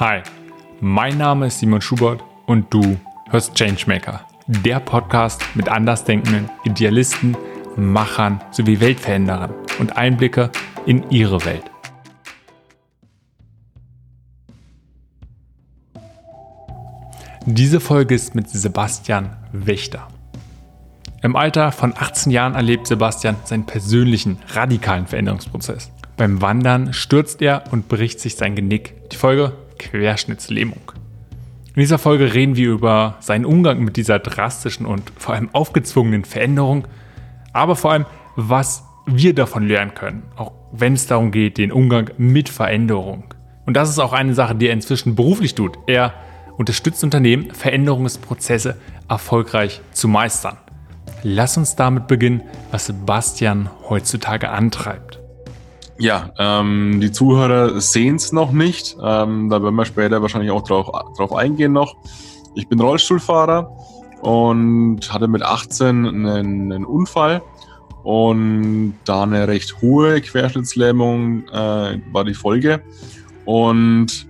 Hi, mein Name ist Simon Schubert und du hörst Changemaker, der Podcast mit andersdenkenden Idealisten, Machern sowie Weltveränderern und Einblicke in ihre Welt. Diese Folge ist mit Sebastian Wächter. Im Alter von 18 Jahren erlebt Sebastian seinen persönlichen radikalen Veränderungsprozess. Beim Wandern stürzt er und bricht sich sein Genick. Die Folge Querschnittslähmung. In dieser Folge reden wir über seinen Umgang mit dieser drastischen und vor allem aufgezwungenen Veränderung, aber vor allem, was wir davon lernen können, auch wenn es darum geht, den Umgang mit Veränderung. Und das ist auch eine Sache, die er inzwischen beruflich tut. Er unterstützt Unternehmen, Veränderungsprozesse erfolgreich zu meistern. Lass uns damit beginnen, was Sebastian heutzutage antreibt. Ja, ähm, die Zuhörer sehen es noch nicht. Ähm, da werden wir später wahrscheinlich auch drauf, drauf eingehen noch. Ich bin Rollstuhlfahrer und hatte mit 18 einen, einen Unfall und da eine recht hohe Querschnittslähmung äh, war die Folge. Und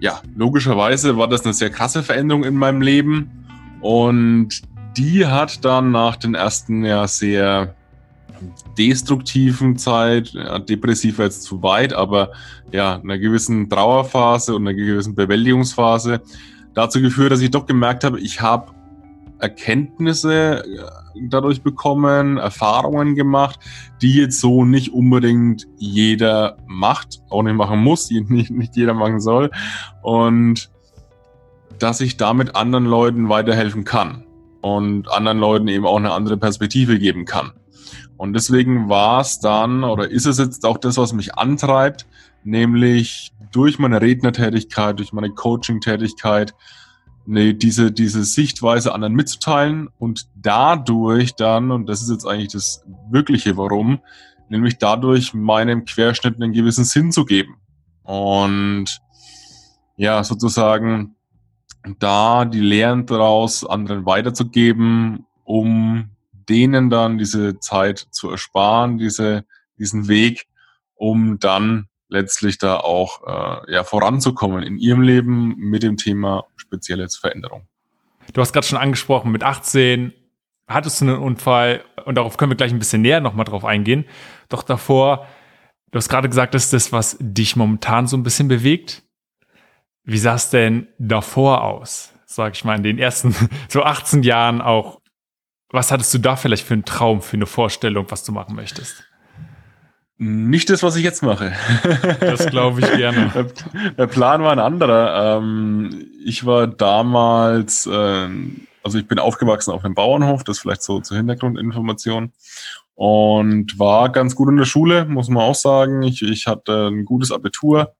ja, logischerweise war das eine sehr krasse Veränderung in meinem Leben und die hat dann nach den ersten ja sehr destruktiven Zeit, ja, depressiv jetzt zu weit, aber ja, einer gewissen Trauerphase und einer gewissen Bewältigungsphase dazu geführt, dass ich doch gemerkt habe, ich habe Erkenntnisse äh, dadurch bekommen, Erfahrungen gemacht, die jetzt so nicht unbedingt jeder macht, auch nicht machen muss, die nicht, nicht jeder machen soll. Und dass ich damit anderen Leuten weiterhelfen kann und anderen Leuten eben auch eine andere Perspektive geben kann. Und deswegen war es dann oder ist es jetzt auch das, was mich antreibt, nämlich durch meine Rednertätigkeit, durch meine Coaching-Tätigkeit, ne, diese, diese Sichtweise anderen mitzuteilen und dadurch dann, und das ist jetzt eigentlich das wirkliche Warum, nämlich dadurch meinem Querschnitt einen gewissen Sinn zu geben. Und ja, sozusagen da die Lehren daraus anderen weiterzugeben, um denen dann diese Zeit zu ersparen, diese, diesen Weg, um dann letztlich da auch äh, ja, voranzukommen in ihrem Leben mit dem Thema spezielle Veränderung. Du hast gerade schon angesprochen, mit 18 hattest du einen Unfall und darauf können wir gleich ein bisschen näher nochmal drauf eingehen. Doch davor, du hast gerade gesagt, das ist das, was dich momentan so ein bisschen bewegt. Wie sah es denn davor aus? Sag ich mal, in den ersten so 18 Jahren auch was hattest du da vielleicht für einen Traum, für eine Vorstellung, was du machen möchtest? Nicht das, was ich jetzt mache. Das glaube ich gerne. Der Plan war ein anderer. Ähm, ich war damals, ähm, also ich bin aufgewachsen auf einem Bauernhof, das vielleicht so zur Hintergrundinformation. Und war ganz gut in der Schule, muss man auch sagen. Ich, ich hatte ein gutes Abitur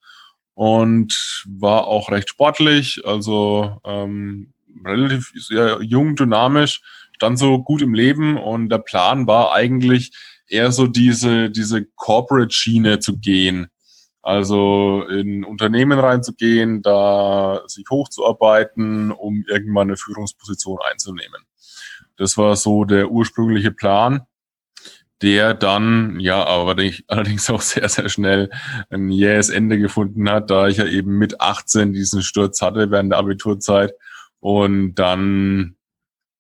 und war auch recht sportlich, also ähm, relativ sehr jung, dynamisch stand so gut im Leben und der Plan war eigentlich eher so diese, diese Corporate-Schiene zu gehen. Also in Unternehmen reinzugehen, da sich hochzuarbeiten, um irgendwann eine Führungsposition einzunehmen. Das war so der ursprüngliche Plan, der dann, ja, aber allerdings auch sehr, sehr schnell ein jähes Ende gefunden hat, da ich ja eben mit 18 diesen Sturz hatte während der Abiturzeit und dann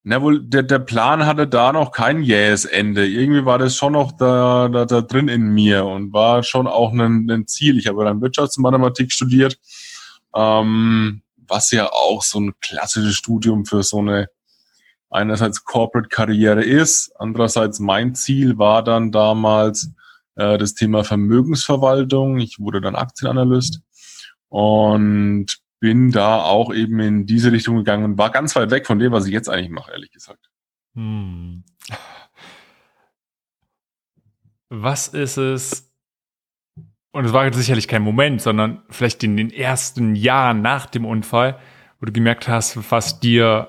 na wohl, der, der Plan hatte da noch kein jähes Ende. Irgendwie war das schon noch da, da, da drin in mir und war schon auch ein, ein Ziel. Ich habe dann Wirtschaftsmathematik studiert, ähm, was ja auch so ein klassisches Studium für so eine einerseits Corporate-Karriere ist. Andererseits mein Ziel war dann damals äh, das Thema Vermögensverwaltung. Ich wurde dann Aktienanalyst und bin da auch eben in diese Richtung gegangen und war ganz weit weg von dem, was ich jetzt eigentlich mache, ehrlich gesagt. Hm. Was ist es? Und es war sicherlich kein Moment, sondern vielleicht in den ersten Jahren nach dem Unfall, wo du gemerkt hast, was dir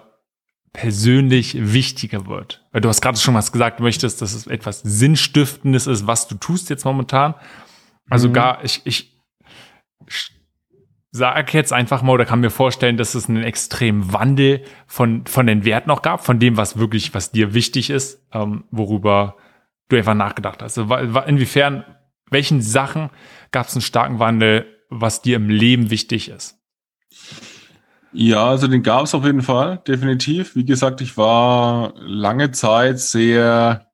persönlich wichtiger wird. Weil du hast gerade schon was gesagt, du möchtest, dass es etwas Sinnstiftendes ist, was du tust jetzt momentan. Also mhm. gar, ich, ich sag jetzt einfach mal oder kann mir vorstellen, dass es einen extremen Wandel von, von den Werten auch gab, von dem, was wirklich, was dir wichtig ist, ähm, worüber du einfach nachgedacht hast. Also, inwiefern, welchen Sachen gab es einen starken Wandel, was dir im Leben wichtig ist? Ja, also den gab es auf jeden Fall, definitiv. Wie gesagt, ich war lange Zeit sehr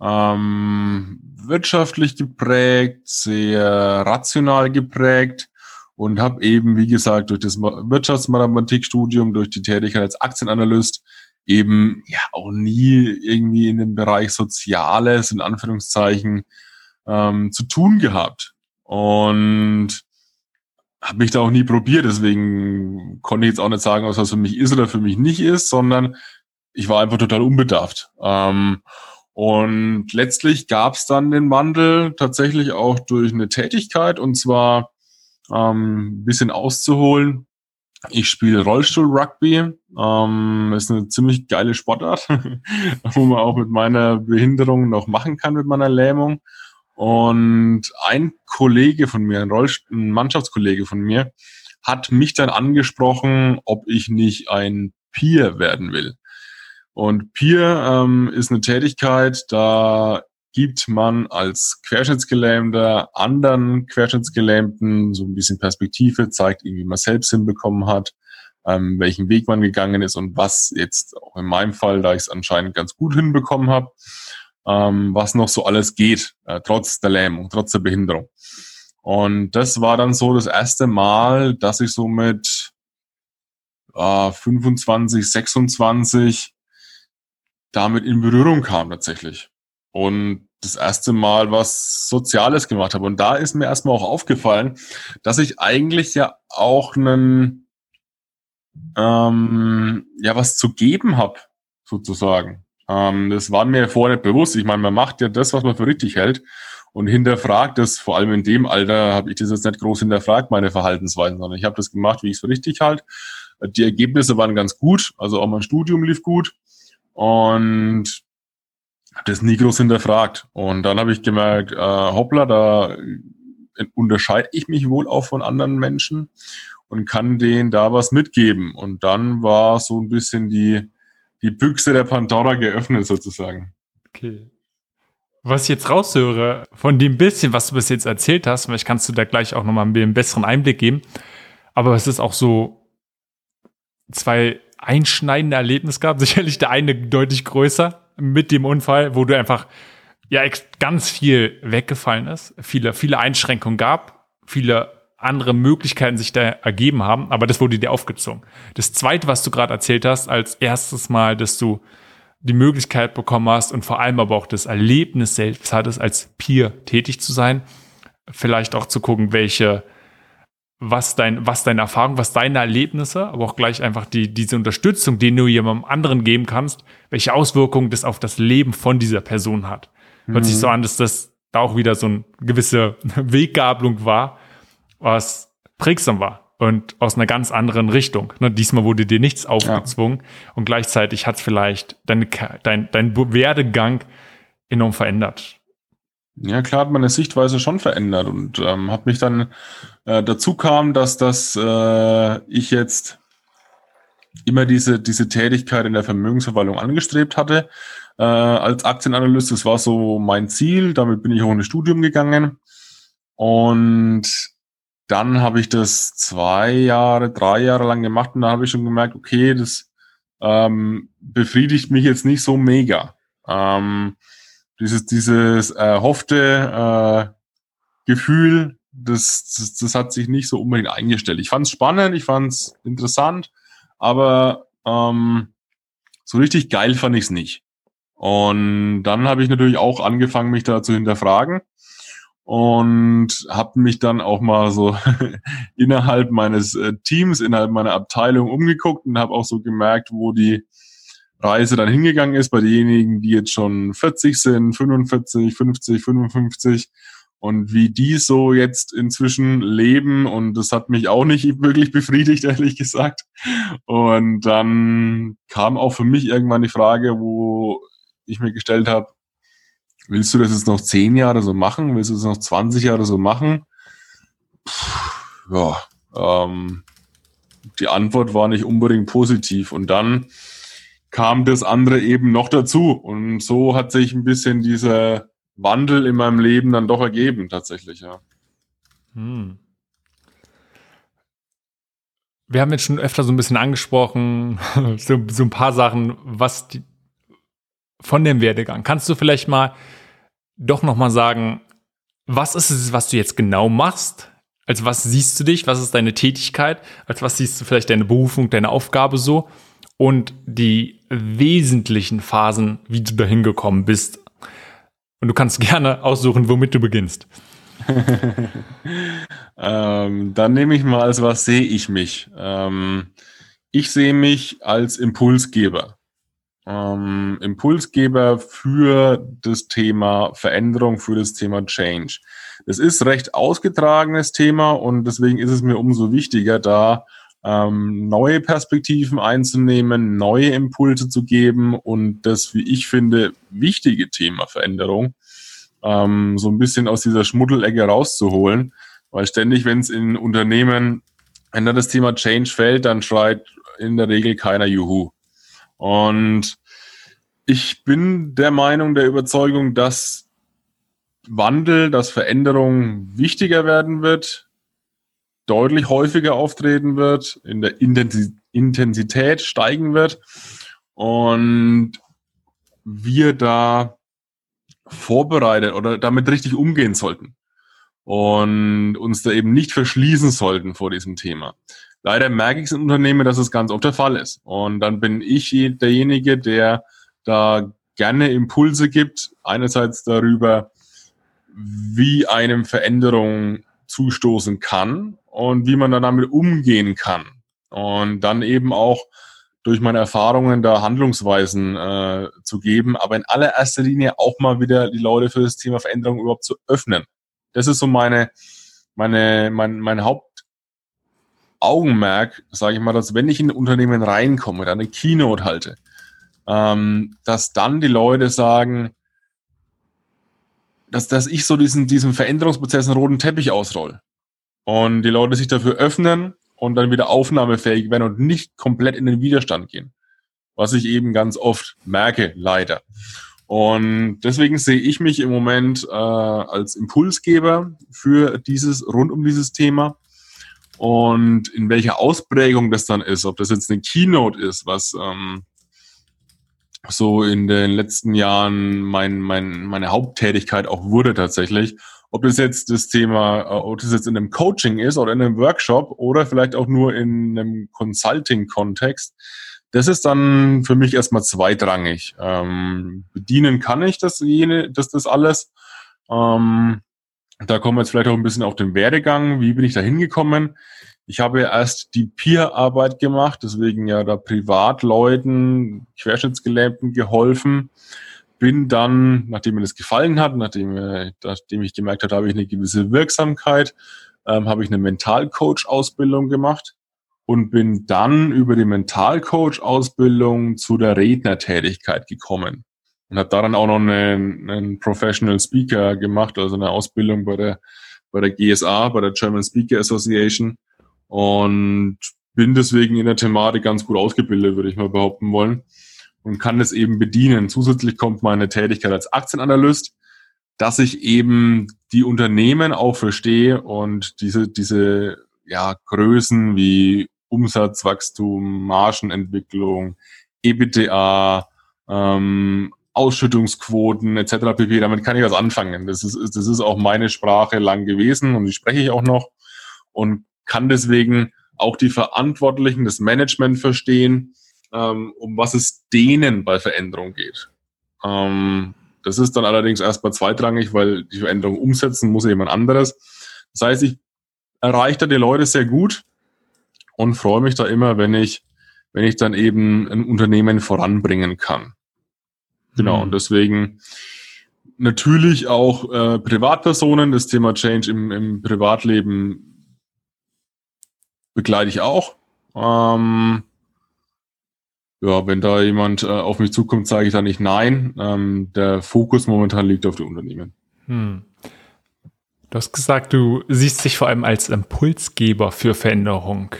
ähm, wirtschaftlich geprägt, sehr rational geprägt und habe eben, wie gesagt, durch das Wirtschaftsmathematikstudium, durch die Tätigkeit als Aktienanalyst eben ja auch nie irgendwie in dem Bereich Soziales in Anführungszeichen ähm, zu tun gehabt und habe mich da auch nie probiert. Deswegen konnte ich jetzt auch nicht sagen, was das für mich ist oder für mich nicht ist, sondern ich war einfach total unbedarft. Ähm, und letztlich gab es dann den Wandel tatsächlich auch durch eine Tätigkeit und zwar ähm, bisschen auszuholen. Ich spiele Rollstuhl-Rugby. Ähm, ist eine ziemlich geile Sportart, wo man auch mit meiner Behinderung noch machen kann, mit meiner Lähmung. Und ein Kollege von mir, ein, Rollstuhl, ein Mannschaftskollege von mir, hat mich dann angesprochen, ob ich nicht ein Peer werden will. Und Peer ähm, ist eine Tätigkeit, da gibt man als Querschnittsgelähmter anderen Querschnittsgelähmten so ein bisschen Perspektive, zeigt wie man selbst hinbekommen hat, ähm, welchen Weg man gegangen ist und was jetzt auch in meinem Fall, da ich es anscheinend ganz gut hinbekommen habe, ähm, was noch so alles geht, äh, trotz der Lähmung, trotz der Behinderung. Und das war dann so das erste Mal, dass ich so mit äh, 25, 26 damit in Berührung kam tatsächlich. Und das erste Mal was Soziales gemacht habe. Und da ist mir erstmal auch aufgefallen, dass ich eigentlich ja auch einen, ähm, ja, was zu geben habe, sozusagen. Ähm, das war mir vorher nicht bewusst. Ich meine, man macht ja das, was man für richtig hält und hinterfragt das, vor allem in dem Alter habe ich das jetzt nicht groß hinterfragt, meine Verhaltensweisen, sondern ich habe das gemacht, wie ich es für richtig halt. Die Ergebnisse waren ganz gut, also auch mein Studium lief gut. Und das nie groß hinterfragt. Und dann habe ich gemerkt, äh, hoppla, da unterscheide ich mich wohl auch von anderen Menschen und kann denen da was mitgeben. Und dann war so ein bisschen die, die Büchse der Pandora geöffnet sozusagen. Okay. Was ich jetzt raushöre, von dem bisschen, was du bis jetzt erzählt hast, vielleicht kannst du da gleich auch nochmal einen besseren Einblick geben, aber es ist auch so zwei einschneidende Erlebnisse gab. Sicherlich der eine deutlich größer mit dem Unfall, wo du einfach ja ganz viel weggefallen ist, viele, viele Einschränkungen gab, viele andere Möglichkeiten sich da ergeben haben, aber das wurde dir aufgezogen. Das zweite, was du gerade erzählt hast, als erstes Mal, dass du die Möglichkeit bekommen hast und vor allem aber auch das Erlebnis selbst hattest, als Peer tätig zu sein, vielleicht auch zu gucken, welche was dein, was deine Erfahrung, was deine Erlebnisse, aber auch gleich einfach die, diese Unterstützung, die du jemandem anderen geben kannst, welche Auswirkungen das auf das Leben von dieser Person hat. Mhm. Hört sich so an, dass das da auch wieder so eine gewisse Weggabelung war, was prägsam war und aus einer ganz anderen Richtung. Ne, diesmal wurde dir nichts aufgezwungen ja. und gleichzeitig hat es vielleicht dein, dein, dein Werdegang enorm verändert. Ja, klar hat meine Sichtweise schon verändert und ähm, hat mich dann äh, dazu kam, dass das äh, ich jetzt immer diese diese Tätigkeit in der Vermögensverwaltung angestrebt hatte äh, als Aktienanalyst. Das war so mein Ziel. Damit bin ich auch in das Studium gegangen und dann habe ich das zwei Jahre, drei Jahre lang gemacht und da habe ich schon gemerkt, okay, das ähm, befriedigt mich jetzt nicht so mega. Ähm, dieses, dieses erhoffte äh, Gefühl, das, das, das hat sich nicht so unbedingt eingestellt. Ich fand es spannend, ich fand es interessant, aber ähm, so richtig geil fand ich es nicht. Und dann habe ich natürlich auch angefangen, mich da zu hinterfragen und habe mich dann auch mal so innerhalb meines äh, Teams, innerhalb meiner Abteilung umgeguckt und habe auch so gemerkt, wo die Reise dann hingegangen ist bei denjenigen, die jetzt schon 40 sind, 45, 50, 55 und wie die so jetzt inzwischen leben und das hat mich auch nicht wirklich befriedigt, ehrlich gesagt. Und dann kam auch für mich irgendwann die Frage, wo ich mir gestellt habe, willst du das jetzt noch 10 Jahre so machen? Willst du das noch 20 Jahre so machen? Puh, ja, ähm, die Antwort war nicht unbedingt positiv und dann kam das andere eben noch dazu. Und so hat sich ein bisschen dieser Wandel in meinem Leben dann doch ergeben, tatsächlich, ja. Hm. wir haben jetzt schon öfter so ein bisschen angesprochen, so, so ein paar Sachen, was die, von dem Werdegang. Kannst du vielleicht mal doch nochmal sagen, was ist es, was du jetzt genau machst? Als was siehst du dich? Was ist deine Tätigkeit? Als was siehst du vielleicht deine Berufung, deine Aufgabe so? Und die wesentlichen Phasen, wie du dahin gekommen bist. Und du kannst gerne aussuchen, womit du beginnst. ähm, dann nehme ich mal, als was sehe ich mich? Ähm, ich sehe mich als Impulsgeber ähm, Impulsgeber für das Thema Veränderung, für das Thema Change. Es ist recht ausgetragenes Thema und deswegen ist es mir umso wichtiger, da ähm, neue Perspektiven einzunehmen, neue Impulse zu geben und das, wie ich finde, wichtige Thema Veränderung ähm, so ein bisschen aus dieser Schmuddelecke rauszuholen, weil ständig, wenn es in Unternehmen, wenn da das Thema Change fällt, dann schreit in der Regel keiner Juhu. Und ich bin der Meinung, der Überzeugung, dass Wandel, dass Veränderung wichtiger werden wird, deutlich häufiger auftreten wird, in der Intensität steigen wird und wir da vorbereitet oder damit richtig umgehen sollten und uns da eben nicht verschließen sollten vor diesem Thema. Leider merke ich es in Unternehmen, dass es ganz oft der Fall ist. Und dann bin ich derjenige, der da gerne Impulse gibt. Einerseits darüber, wie einem Veränderung zustoßen kann und wie man dann damit umgehen kann. Und dann eben auch durch meine Erfahrungen da Handlungsweisen äh, zu geben, aber in allererster Linie auch mal wieder die Leute für das Thema Veränderung überhaupt zu öffnen. Das ist so meine, meine, mein, mein Haupt, Augenmerk, sage ich mal, dass wenn ich in ein Unternehmen reinkomme, da eine Keynote halte, ähm, dass dann die Leute sagen, dass, dass ich so diesen, diesen Veränderungsprozess einen roten Teppich ausroll. Und die Leute sich dafür öffnen und dann wieder aufnahmefähig werden und nicht komplett in den Widerstand gehen. Was ich eben ganz oft merke, leider. Und deswegen sehe ich mich im Moment äh, als Impulsgeber für dieses, rund um dieses Thema. Und in welcher Ausprägung das dann ist, ob das jetzt eine Keynote ist, was ähm, so in den letzten Jahren mein, mein, meine Haupttätigkeit auch wurde tatsächlich. Ob das jetzt das Thema, äh, ob das jetzt in einem Coaching ist oder in einem Workshop oder vielleicht auch nur in einem Consulting-Kontext, das ist dann für mich erstmal zweitrangig. Ähm, bedienen kann ich das, jene, das, das alles. Ähm, da kommen wir jetzt vielleicht auch ein bisschen auf den Werdegang. Wie bin ich da hingekommen? Ich habe erst die Peer-Arbeit gemacht, deswegen ja da Privatleuten, Querschnittsgelähmten geholfen. Bin dann, nachdem mir das gefallen hat, nachdem, äh, nachdem ich gemerkt habe, habe ich eine gewisse Wirksamkeit, ähm, habe ich eine Mentalcoach-Ausbildung gemacht und bin dann über die Mentalcoach-Ausbildung zu der Rednertätigkeit gekommen und habe daran auch noch einen, einen Professional Speaker gemacht, also eine Ausbildung bei der bei der GSA, bei der German Speaker Association und bin deswegen in der Thematik ganz gut ausgebildet, würde ich mal behaupten wollen und kann es eben bedienen. Zusätzlich kommt meine Tätigkeit als Aktienanalyst, dass ich eben die Unternehmen auch verstehe und diese diese ja Größen wie Umsatzwachstum, Margenentwicklung, EBITDA, ähm, Ausschüttungsquoten etc. pp. Damit kann ich was anfangen. Das ist, das ist auch meine Sprache lang gewesen und die spreche ich auch noch und kann deswegen auch die Verantwortlichen, das Management verstehen, ähm, um was es denen bei Veränderung geht. Ähm, das ist dann allerdings erstmal zweitrangig, weil die Veränderung umsetzen muss jemand anderes. Das heißt, ich erreiche da die Leute sehr gut und freue mich da immer, wenn ich, wenn ich dann eben ein Unternehmen voranbringen kann. Genau, mhm. und deswegen natürlich auch äh, Privatpersonen, das Thema Change im, im Privatleben begleite ich auch. Ähm, ja, wenn da jemand äh, auf mich zukommt, sage ich da nicht nein. Ähm, der Fokus momentan liegt auf den Unternehmen. Hm. Du hast gesagt, du siehst dich vor allem als Impulsgeber für Veränderung.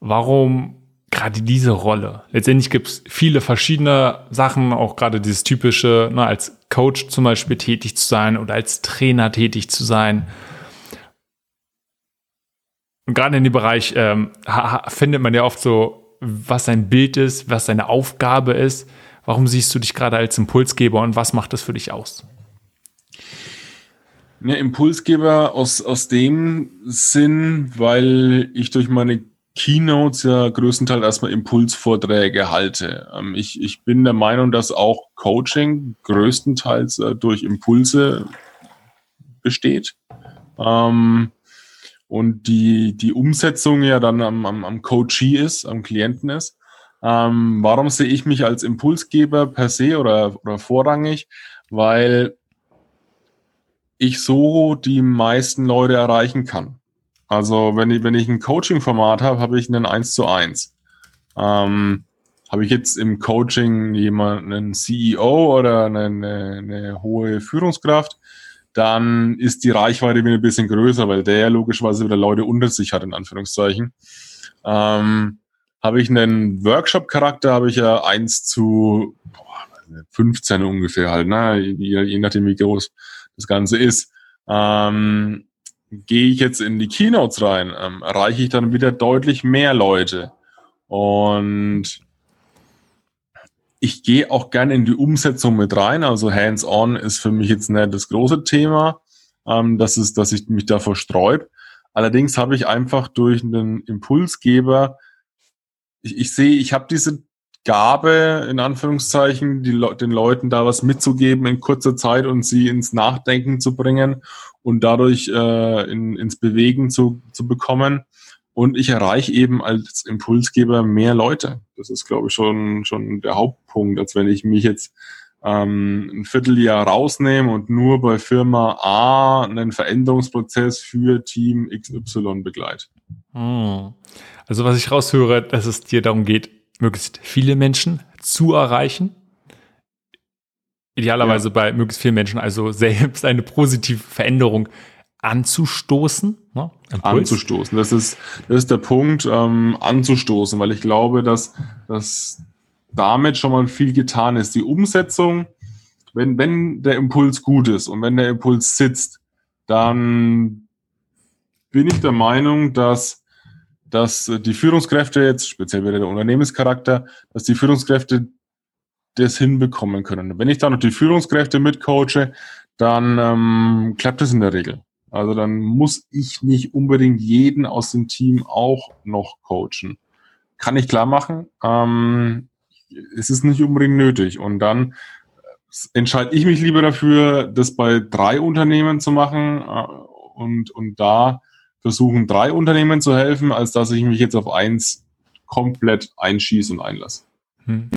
Warum gerade diese Rolle. Letztendlich gibt es viele verschiedene Sachen, auch gerade dieses typische, ne, als Coach zum Beispiel tätig zu sein oder als Trainer tätig zu sein. Und gerade in dem Bereich ähm, findet man ja oft so, was sein Bild ist, was seine Aufgabe ist. Warum siehst du dich gerade als Impulsgeber und was macht das für dich aus? Ja, Impulsgeber aus, aus dem Sinn, weil ich durch meine Keynotes ja größtenteils erstmal Impulsvorträge halte. Ähm, ich, ich bin der Meinung, dass auch Coaching größtenteils äh, durch Impulse besteht. Ähm, und die, die Umsetzung ja dann am, am, am Coachee ist, am Klienten ist. Ähm, warum sehe ich mich als Impulsgeber per se oder, oder vorrangig? Weil ich so die meisten Leute erreichen kann. Also wenn ich, wenn ich ein Coaching-Format habe, habe ich einen 1 zu 1. Ähm, habe ich jetzt im Coaching jemanden, einen CEO oder eine, eine, eine hohe Führungskraft, dann ist die Reichweite wieder ein bisschen größer, weil der logischerweise wieder Leute unter sich hat, in Anführungszeichen. Ähm, habe ich einen Workshop-Charakter, habe ich ja 1 zu boah, 15 ungefähr halt, ne? je, je nachdem wie groß das Ganze ist. Ähm, Gehe ich jetzt in die Keynotes rein, ähm, erreiche ich dann wieder deutlich mehr Leute. Und ich gehe auch gerne in die Umsetzung mit rein. Also Hands-on ist für mich jetzt nicht das große Thema. Ähm, das ist, dass ich mich davor sträub. Allerdings habe ich einfach durch einen Impulsgeber, ich, ich sehe, ich habe diese Gabe, in Anführungszeichen, die den Leuten da was mitzugeben in kurzer Zeit und sie ins Nachdenken zu bringen und dadurch äh, in, ins Bewegen zu, zu bekommen. Und ich erreiche eben als Impulsgeber mehr Leute. Das ist, glaube ich, schon, schon der Hauptpunkt, als wenn ich mich jetzt ähm, ein Vierteljahr rausnehme und nur bei Firma A einen Veränderungsprozess für Team XY begleite. Hm. Also was ich raushöre, dass es dir darum geht, möglichst viele Menschen zu erreichen. Idealerweise ja. bei möglichst vielen Menschen, also selbst eine positive Veränderung anzustoßen. Ne? Anzustoßen, das ist, das ist der Punkt, ähm, anzustoßen, weil ich glaube, dass, dass damit schon mal viel getan ist. Die Umsetzung, wenn, wenn der Impuls gut ist und wenn der Impuls sitzt, dann bin ich der Meinung, dass dass die Führungskräfte jetzt, speziell wieder der Unternehmenscharakter, dass die Führungskräfte das hinbekommen können. Wenn ich dann noch die Führungskräfte mitcoache, dann ähm, klappt das in der Regel. Also dann muss ich nicht unbedingt jeden aus dem Team auch noch coachen. Kann ich klar machen. Ähm, es ist nicht unbedingt nötig. Und dann äh, entscheide ich mich lieber dafür, das bei drei Unternehmen zu machen äh, und, und da versuchen, drei Unternehmen zu helfen, als dass ich mich jetzt auf eins komplett einschieße und einlasse. Hm.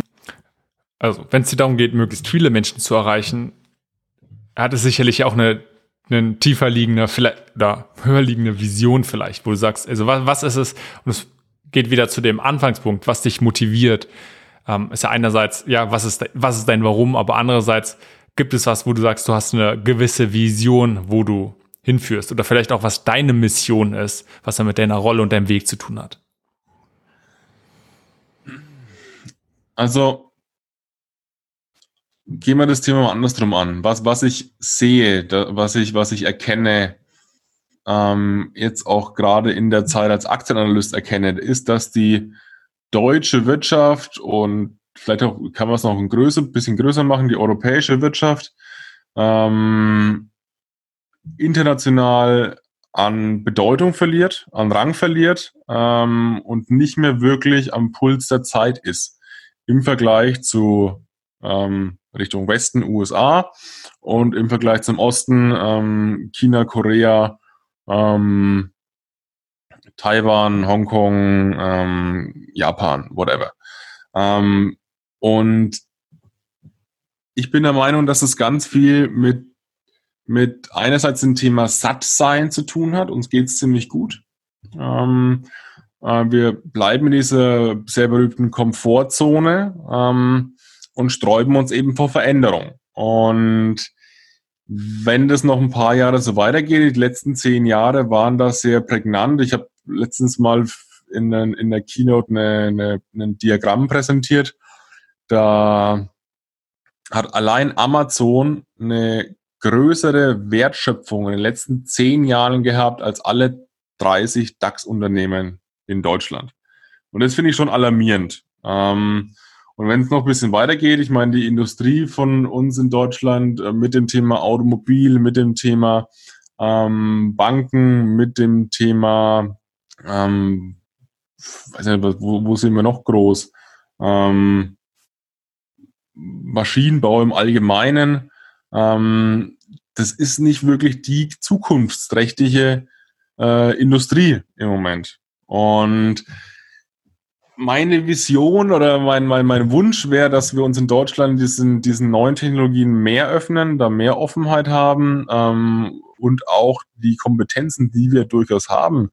Also, wenn es dir darum geht, möglichst viele Menschen zu erreichen, hat es sicherlich auch eine, eine tiefer liegende, vielleicht, oder höher liegende Vision vielleicht, wo du sagst, also was, was ist es? Und es geht wieder zu dem Anfangspunkt, was dich motiviert. Ähm, ist ja einerseits, ja, was ist, was ist dein Warum, aber andererseits gibt es was, wo du sagst, du hast eine gewisse Vision, wo du hinführst oder vielleicht auch, was deine Mission ist, was er mit deiner Rolle und deinem Weg zu tun hat? Also, gehen wir das Thema mal andersrum an. Was, was ich sehe, da, was, ich, was ich erkenne, ähm, jetzt auch gerade in der Zeit als Aktienanalyst erkenne, ist, dass die deutsche Wirtschaft und vielleicht auch kann man es noch ein größer, bisschen größer machen, die europäische Wirtschaft ähm, international an Bedeutung verliert, an Rang verliert ähm, und nicht mehr wirklich am Puls der Zeit ist im Vergleich zu ähm, Richtung Westen, USA und im Vergleich zum Osten ähm, China, Korea, ähm, Taiwan, Hongkong, ähm, Japan, whatever. Ähm, und ich bin der Meinung, dass es ganz viel mit mit einerseits dem Thema Sattsein zu tun hat. Uns geht es ziemlich gut. Ähm, äh, wir bleiben in dieser sehr berühmten Komfortzone ähm, und sträuben uns eben vor Veränderung. Und wenn das noch ein paar Jahre so weitergeht, die letzten zehn Jahre waren das sehr prägnant. Ich habe letztens mal in, in der Keynote eine, eine, ein Diagramm präsentiert. Da hat allein Amazon eine größere Wertschöpfung in den letzten zehn Jahren gehabt als alle 30 DAX-Unternehmen in Deutschland. Und das finde ich schon alarmierend. Ähm, und wenn es noch ein bisschen weitergeht, ich meine, die Industrie von uns in Deutschland äh, mit dem Thema Automobil, mit dem Thema ähm, Banken, mit dem Thema, ähm, weiß nicht, wo, wo sind wir noch groß? Ähm, Maschinenbau im Allgemeinen, ähm, das ist nicht wirklich die zukunftsträchtige äh, Industrie im Moment. Und meine Vision oder mein, mein, mein Wunsch wäre, dass wir uns in Deutschland diesen, diesen neuen Technologien mehr öffnen, da mehr Offenheit haben ähm, und auch die Kompetenzen, die wir durchaus haben,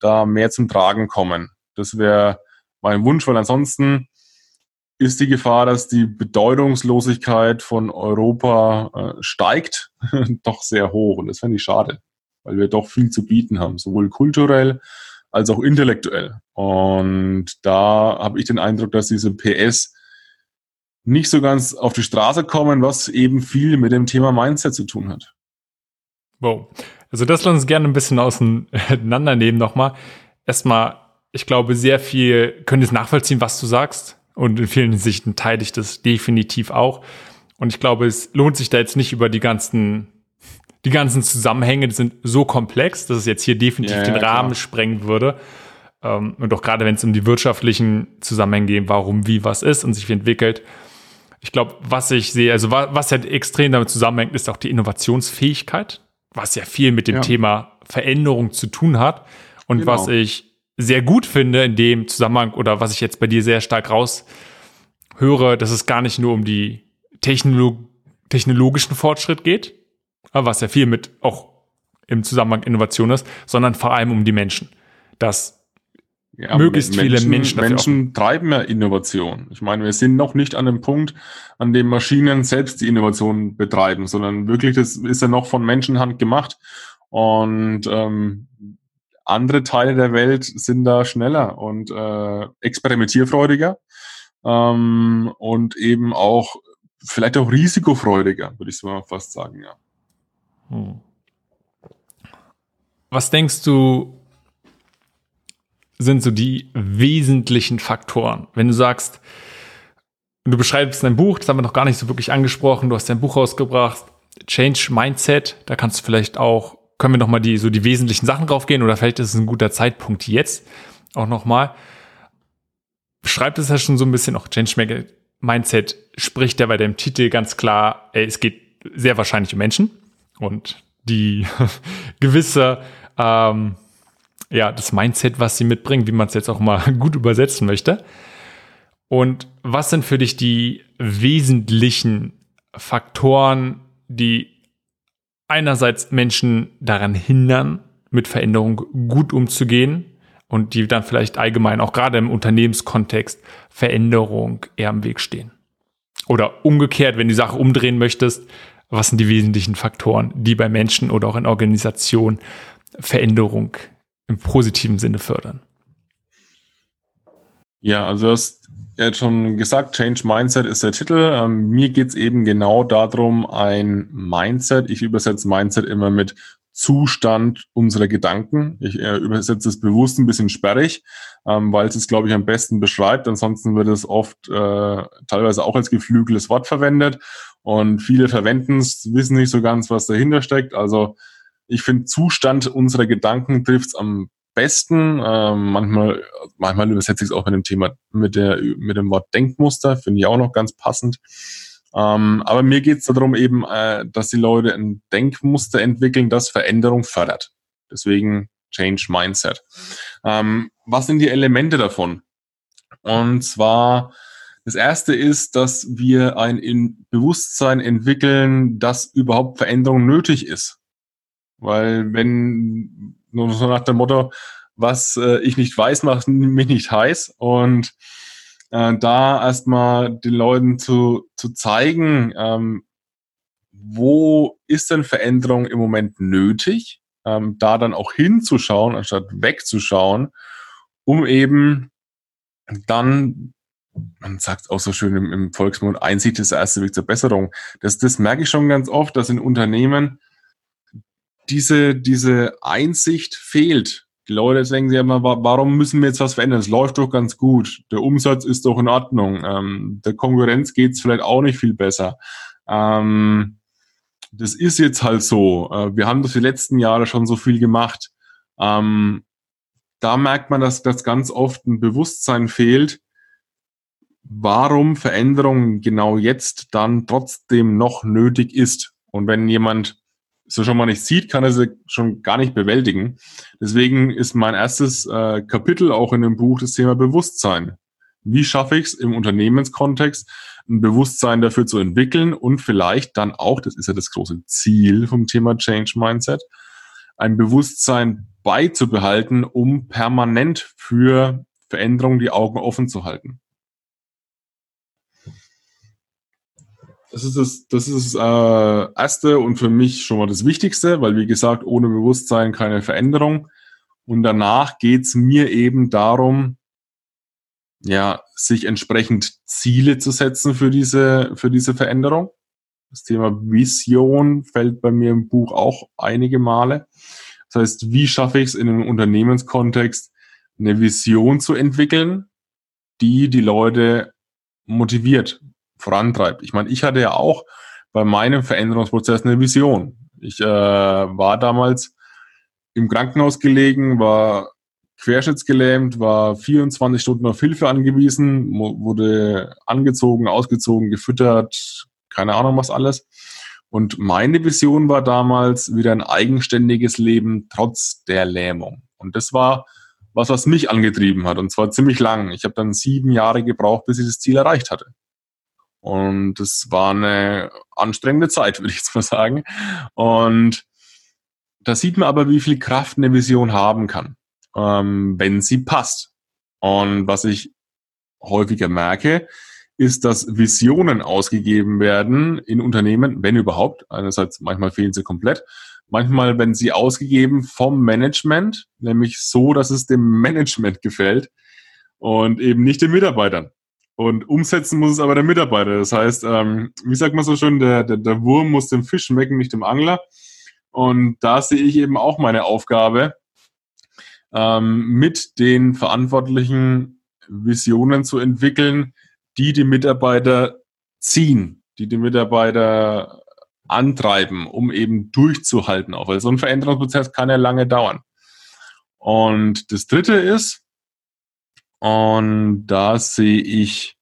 da mehr zum Tragen kommen. Das wäre mein Wunsch, weil ansonsten ist die Gefahr, dass die Bedeutungslosigkeit von Europa äh, steigt, doch sehr hoch. Und das fände ich schade, weil wir doch viel zu bieten haben, sowohl kulturell als auch intellektuell. Und da habe ich den Eindruck, dass diese PS nicht so ganz auf die Straße kommen, was eben viel mit dem Thema Mindset zu tun hat. Wow. Also das lass uns gerne ein bisschen auseinandernehmen nochmal. Erstmal, ich glaube, sehr viel können es nachvollziehen, was du sagst. Und in vielen Hinsichten teile ich das definitiv auch. Und ich glaube, es lohnt sich da jetzt nicht über die ganzen die ganzen Zusammenhänge sind so komplex, dass es jetzt hier definitiv ja, den ja, Rahmen sprengen würde. Ähm, und auch gerade wenn es um die wirtschaftlichen Zusammenhänge geht, warum, wie, was ist und sich wie entwickelt. Ich glaube, was ich sehe, also was, was halt extrem damit zusammenhängt, ist auch die Innovationsfähigkeit, was ja viel mit dem ja. Thema Veränderung zu tun hat. Und genau. was ich sehr gut finde in dem Zusammenhang oder was ich jetzt bei dir sehr stark raushöre, dass es gar nicht nur um die Technolog technologischen Fortschritt geht, was ja viel mit auch im Zusammenhang Innovation ist, sondern vor allem um die Menschen. Dass ja, möglichst Menschen, viele Menschen. Menschen treiben ja Innovation. Ich meine, wir sind noch nicht an dem Punkt, an dem Maschinen selbst die Innovation betreiben, sondern wirklich, das ist ja noch von Menschenhand gemacht. Und ähm, andere Teile der Welt sind da schneller und äh, experimentierfreudiger ähm, und eben auch vielleicht auch risikofreudiger, würde ich so mal fast sagen, ja. Was denkst du, sind so die wesentlichen Faktoren? Wenn du sagst, du beschreibst dein Buch, das haben wir noch gar nicht so wirklich angesprochen, du hast dein Buch rausgebracht, Change Mindset, da kannst du vielleicht auch, können wir nochmal die, so die wesentlichen Sachen draufgehen oder vielleicht ist es ein guter Zeitpunkt jetzt auch nochmal. Beschreibt es ja schon so ein bisschen auch Change Mindset spricht ja bei dem Titel ganz klar, ey, es geht sehr wahrscheinlich um Menschen und die gewisse, ähm, ja, das Mindset, was sie mitbringen, wie man es jetzt auch mal gut übersetzen möchte. Und was sind für dich die wesentlichen Faktoren, die einerseits Menschen daran hindern, mit Veränderung gut umzugehen und die dann vielleicht allgemein auch gerade im Unternehmenskontext Veränderung eher im Weg stehen? Oder umgekehrt, wenn du die Sache umdrehen möchtest, was sind die wesentlichen Faktoren, die bei Menschen oder auch in Organisationen Veränderung im positiven Sinne fördern? Ja, also du hast jetzt schon gesagt, Change Mindset ist der Titel. Ähm, mir geht's eben genau darum, ein Mindset, ich übersetze Mindset immer mit Zustand unserer Gedanken. Ich äh, übersetze es bewusst ein bisschen sperrig, ähm, weil es es, glaube ich, am besten beschreibt. Ansonsten wird es oft äh, teilweise auch als geflügeltes Wort verwendet. Und viele verwenden es, wissen nicht so ganz, was dahinter steckt. Also ich finde, Zustand unserer Gedanken trifft es am besten. Ähm, manchmal, manchmal übersetze ich es auch mit dem Thema, mit, der, mit dem Wort Denkmuster, finde ich auch noch ganz passend. Ähm, aber mir geht es darum eben, äh, dass die Leute ein Denkmuster entwickeln, das Veränderung fördert. Deswegen Change Mindset. Ähm, was sind die Elemente davon? Und zwar das erste ist, dass wir ein Bewusstsein entwickeln, dass überhaupt Veränderung nötig ist. Weil wenn, nur so nach dem Motto, was äh, ich nicht weiß, macht mich nicht heiß. Und äh, da erstmal den Leuten zu, zu zeigen, ähm, wo ist denn Veränderung im Moment nötig, ähm, da dann auch hinzuschauen, anstatt wegzuschauen, um eben dann man sagt auch so schön im, im Volksmund, Einsicht ist der erste Weg zur Besserung. Das, das merke ich schon ganz oft, dass in Unternehmen diese, diese Einsicht fehlt. Die Leute denken sich immer, warum müssen wir jetzt was verändern? Es läuft doch ganz gut. Der Umsatz ist doch in Ordnung. Ähm, der Konkurrenz geht's vielleicht auch nicht viel besser. Ähm, das ist jetzt halt so. Äh, wir haben das die letzten Jahre schon so viel gemacht. Ähm, da merkt man, dass das ganz oft ein Bewusstsein fehlt, warum Veränderung genau jetzt dann trotzdem noch nötig ist. Und wenn jemand so schon mal nicht sieht, kann er sie schon gar nicht bewältigen. Deswegen ist mein erstes äh, Kapitel auch in dem Buch das Thema Bewusstsein. Wie schaffe ich es im Unternehmenskontext, ein Bewusstsein dafür zu entwickeln und vielleicht dann auch, das ist ja das große Ziel vom Thema Change Mindset, ein Bewusstsein beizubehalten, um permanent für Veränderungen die Augen offen zu halten. Das ist das, das ist das äh, erste und für mich schon mal das Wichtigste, weil wie gesagt, ohne Bewusstsein keine Veränderung. Und danach geht's mir eben darum, ja, sich entsprechend Ziele zu setzen für diese, für diese Veränderung. Das Thema Vision fällt bei mir im Buch auch einige Male. Das heißt, wie schaffe ich es in einem Unternehmenskontext, eine Vision zu entwickeln, die die Leute motiviert, vorantreibt. Ich meine, ich hatte ja auch bei meinem Veränderungsprozess eine Vision. Ich äh, war damals im Krankenhaus gelegen, war querschnittsgelähmt, war 24 Stunden auf Hilfe angewiesen, wurde angezogen, ausgezogen, gefüttert, keine Ahnung was alles. Und meine Vision war damals wieder ein eigenständiges Leben trotz der Lähmung. Und das war was, was mich angetrieben hat. Und zwar ziemlich lang. Ich habe dann sieben Jahre gebraucht, bis ich das Ziel erreicht hatte. Und es war eine anstrengende Zeit, würde ich jetzt mal sagen. Und da sieht man aber, wie viel Kraft eine Vision haben kann, ähm, wenn sie passt. Und was ich häufiger merke, ist, dass Visionen ausgegeben werden in Unternehmen, wenn überhaupt. Einerseits, manchmal fehlen sie komplett. Manchmal werden sie ausgegeben vom Management, nämlich so, dass es dem Management gefällt und eben nicht den Mitarbeitern. Und umsetzen muss es aber der Mitarbeiter. Das heißt, ähm, wie sagt man so schön, der, der, der Wurm muss dem Fisch schmecken, nicht dem Angler. Und da sehe ich eben auch meine Aufgabe, ähm, mit den Verantwortlichen Visionen zu entwickeln, die die Mitarbeiter ziehen, die die Mitarbeiter antreiben, um eben durchzuhalten auch. Weil so ein Veränderungsprozess kann ja lange dauern. Und das dritte ist, und da sehe ich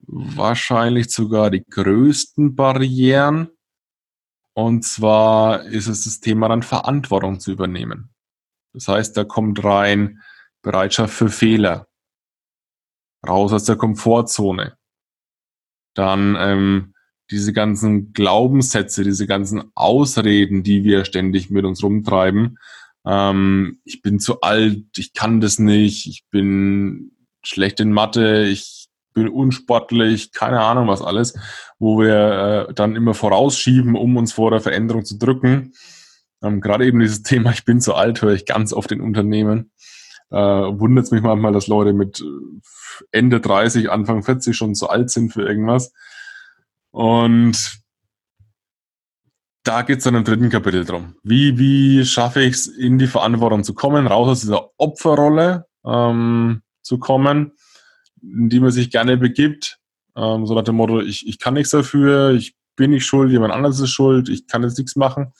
wahrscheinlich sogar die größten Barrieren. Und zwar ist es das Thema dann Verantwortung zu übernehmen. Das heißt, da kommt rein Bereitschaft für Fehler, raus aus der Komfortzone. Dann ähm, diese ganzen Glaubenssätze, diese ganzen Ausreden, die wir ständig mit uns rumtreiben, ähm, ich bin zu alt, ich kann das nicht, ich bin schlecht in Mathe, ich bin unsportlich, keine Ahnung was alles, wo wir äh, dann immer vorausschieben, um uns vor der Veränderung zu drücken. Ähm, Gerade eben dieses Thema, ich bin zu alt, höre ich ganz oft in Unternehmen. Äh, Wundert es mich manchmal, dass Leute mit äh, Ende 30, Anfang 40 schon zu alt sind für irgendwas. Und da geht es dann im dritten Kapitel drum. Wie, wie schaffe ich es, in die Verantwortung zu kommen, raus aus dieser Opferrolle ähm, zu kommen, in die man sich gerne begibt. Ähm, so nach dem Motto, ich, ich kann nichts dafür, ich bin nicht schuld, jemand anderes ist schuld, ich kann jetzt nichts machen,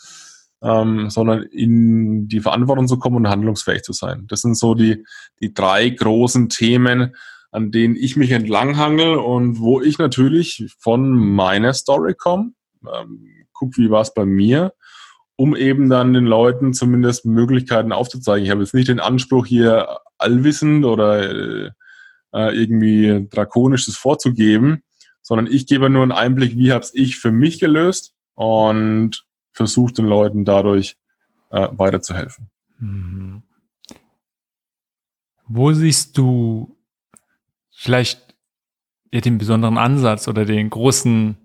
ähm, sondern in die Verantwortung zu kommen und handlungsfähig zu sein. Das sind so die, die drei großen Themen, an denen ich mich entlanghangel und wo ich natürlich von meiner Story komme. Ähm, guck, wie war es bei mir, um eben dann den Leuten zumindest Möglichkeiten aufzuzeigen. Ich habe jetzt nicht den Anspruch, hier allwissend oder äh, äh irgendwie drakonisches vorzugeben, sondern ich gebe nur einen Einblick, wie habe es ich für mich gelöst und versuche den Leuten dadurch äh, weiterzuhelfen. Mhm. Wo siehst du vielleicht ja, den besonderen Ansatz oder den großen,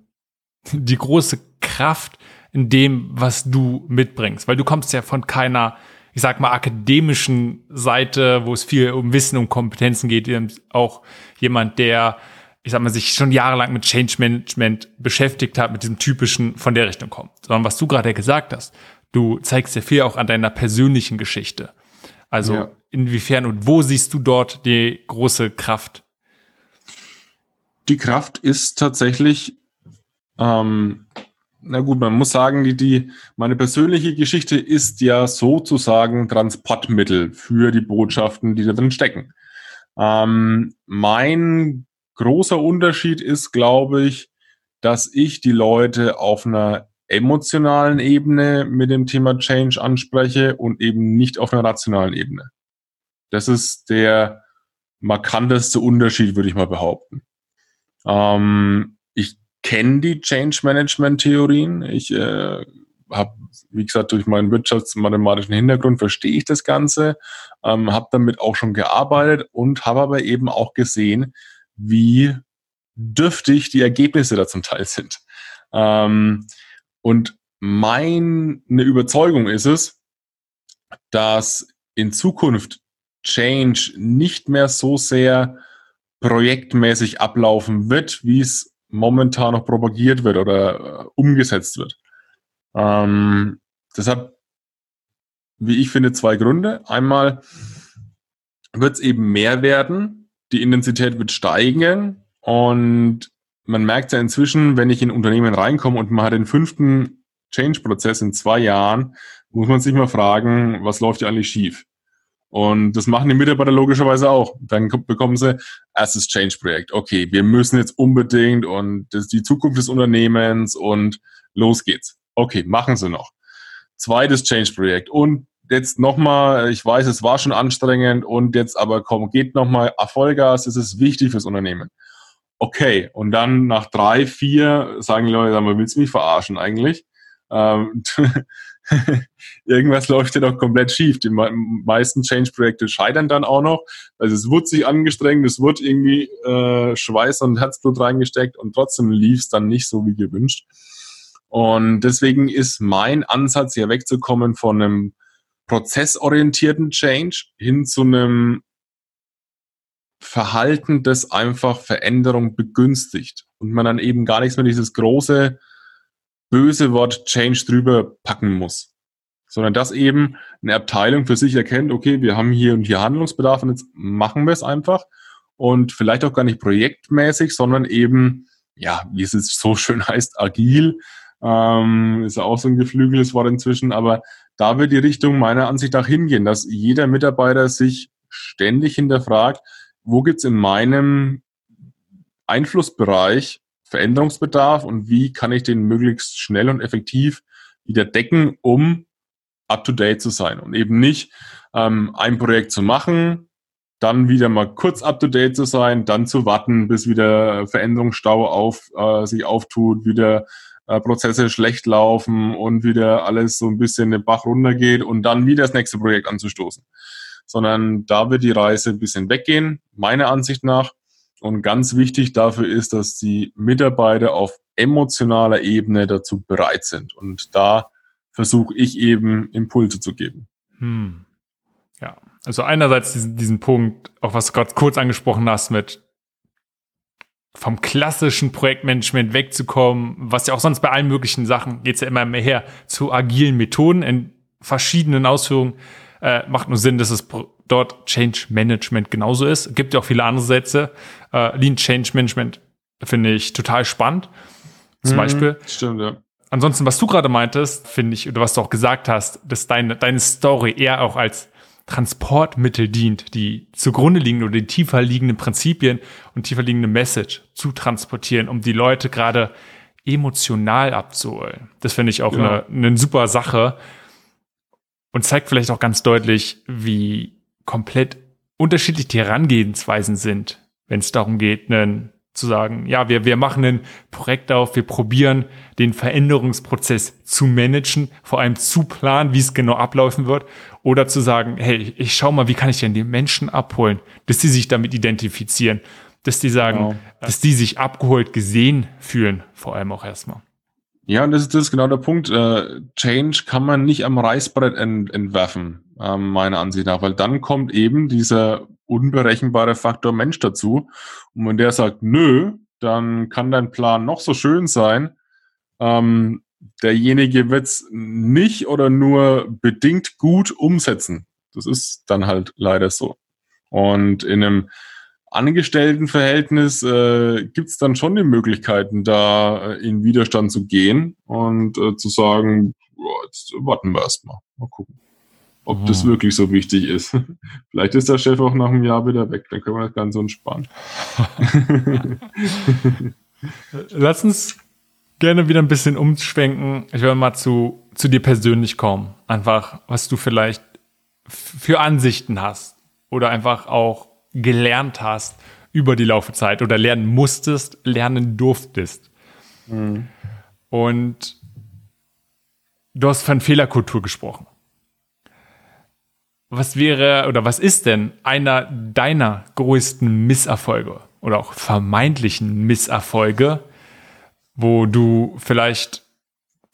die große Kraft in dem, was du mitbringst. Weil du kommst ja von keiner, ich sag mal, akademischen Seite, wo es viel um Wissen, um Kompetenzen geht. Auch jemand, der, ich sag mal, sich schon jahrelang mit Change Management beschäftigt hat, mit diesem typischen von der Richtung kommt. Sondern was du gerade gesagt hast, du zeigst ja viel auch an deiner persönlichen Geschichte. Also ja. inwiefern und wo siehst du dort die große Kraft? Die Kraft ist tatsächlich, ähm, na gut, man muss sagen, die, die, meine persönliche Geschichte ist ja sozusagen Transportmittel für die Botschaften, die da drin stecken. Ähm, mein großer Unterschied ist, glaube ich, dass ich die Leute auf einer emotionalen Ebene mit dem Thema Change anspreche und eben nicht auf einer rationalen Ebene. Das ist der markanteste Unterschied, würde ich mal behaupten. Ähm, kenne die Change Management Theorien. Ich äh, habe, wie gesagt, durch meinen wirtschaftsmathematischen Hintergrund verstehe ich das Ganze, ähm, habe damit auch schon gearbeitet und habe aber eben auch gesehen, wie dürftig die Ergebnisse da zum Teil sind. Ähm, und meine Überzeugung ist es, dass in Zukunft Change nicht mehr so sehr projektmäßig ablaufen wird, wie es momentan noch propagiert wird oder äh, umgesetzt wird. Ähm, deshalb, wie ich finde, zwei Gründe. Einmal wird es eben mehr werden, die Intensität wird steigen und man merkt ja inzwischen, wenn ich in Unternehmen reinkomme und man hat den fünften Change-Prozess in zwei Jahren, muss man sich mal fragen, was läuft hier eigentlich schief? Und das machen die Mitarbeiter logischerweise auch. Dann bekommen sie erstes Change-Projekt. Okay, wir müssen jetzt unbedingt und das ist die Zukunft des Unternehmens und los geht's. Okay, machen sie noch. Zweites Change-Projekt und jetzt nochmal, ich weiß, es war schon anstrengend und jetzt aber komm, geht nochmal Vollgas, es ist wichtig fürs Unternehmen okay. Und dann nach drei, vier sagen die Leute, mal, willst du mich verarschen eigentlich? Ähm, irgendwas läuft ja doch komplett schief. Die meisten Change-Projekte scheitern dann auch noch. Also es wurde sich angestrengt, es wurde irgendwie äh, Schweiß und Herzblut reingesteckt und trotzdem lief es dann nicht so wie gewünscht. Und deswegen ist mein Ansatz, hier wegzukommen von einem prozessorientierten Change hin zu einem Verhalten, das einfach Veränderung begünstigt und man dann eben gar nichts mehr dieses große, böse Wort Change drüber packen muss, sondern dass eben eine Abteilung für sich erkennt, okay, wir haben hier und hier Handlungsbedarf und jetzt machen wir es einfach. Und vielleicht auch gar nicht projektmäßig, sondern eben, ja, wie es so schön heißt, agil, ähm, ist ja auch so ein geflügeltes Wort inzwischen, aber da wird die Richtung meiner Ansicht nach hingehen, dass jeder Mitarbeiter sich ständig hinterfragt, wo gibt's in meinem Einflussbereich Veränderungsbedarf und wie kann ich den möglichst schnell und effektiv wieder decken, um up-to-date zu sein und eben nicht ähm, ein Projekt zu machen, dann wieder mal kurz up-to-date zu sein, dann zu warten, bis wieder Veränderungsstau auf, äh, sich auftut, wieder äh, Prozesse schlecht laufen und wieder alles so ein bisschen den Bach runtergeht und dann wieder das nächste Projekt anzustoßen sondern da wird die Reise ein bisschen weggehen, meiner Ansicht nach. Und ganz wichtig dafür ist, dass die Mitarbeiter auf emotionaler Ebene dazu bereit sind. Und da versuche ich eben Impulse zu geben. Hm. Ja, also einerseits diesen, diesen Punkt, auch was du gerade kurz angesprochen hast, mit vom klassischen Projektmanagement wegzukommen, was ja auch sonst bei allen möglichen Sachen geht es ja immer mehr her, zu agilen Methoden in verschiedenen Ausführungen äh, macht nur Sinn, dass es dort Change Management genauso ist. Gibt ja auch viele andere Sätze. Äh, Lean Change Management finde ich total spannend. Zum mhm, Beispiel. Stimmt, ja. Ansonsten, was du gerade meintest, finde ich, oder was du auch gesagt hast, dass deine, deine Story eher auch als Transportmittel dient, die zugrunde liegen oder die tiefer liegenden Prinzipien und tiefer liegende Message zu transportieren, um die Leute gerade emotional abzuholen. Das finde ich auch ja. eine, eine super Sache, und zeigt vielleicht auch ganz deutlich, wie komplett unterschiedlich die Herangehensweisen sind, wenn es darum geht, einen, zu sagen, ja, wir, wir machen ein Projekt auf, wir probieren den Veränderungsprozess zu managen, vor allem zu planen, wie es genau ablaufen wird, oder zu sagen, hey, ich schau mal, wie kann ich denn die Menschen abholen, dass die sich damit identifizieren, dass die sagen, genau. dass die sich abgeholt gesehen fühlen, vor allem auch erstmal. Ja, und das ist, das ist genau der Punkt. Äh, Change kann man nicht am Reißbrett ent, entwerfen, äh, meiner Ansicht nach, weil dann kommt eben dieser unberechenbare Faktor Mensch dazu. Und wenn der sagt, nö, dann kann dein Plan noch so schön sein. Ähm, derjenige wird es nicht oder nur bedingt gut umsetzen. Das ist dann halt leider so. Und in einem Angestelltenverhältnis äh, gibt es dann schon die Möglichkeiten, da äh, in Widerstand zu gehen und äh, zu sagen, oh, jetzt warten wir erstmal, mal gucken, ob oh. das wirklich so wichtig ist. Vielleicht ist der Chef auch nach einem Jahr wieder weg, dann können wir das Ganze entspannen. Lass uns gerne wieder ein bisschen umschwenken. Ich will mal zu, zu dir persönlich kommen. Einfach, was du vielleicht für Ansichten hast oder einfach auch gelernt hast über die Laufezeit oder lernen musstest, lernen durftest. Mhm. Und du hast von Fehlerkultur gesprochen. Was wäre oder was ist denn einer deiner größten Misserfolge oder auch vermeintlichen Misserfolge, wo du vielleicht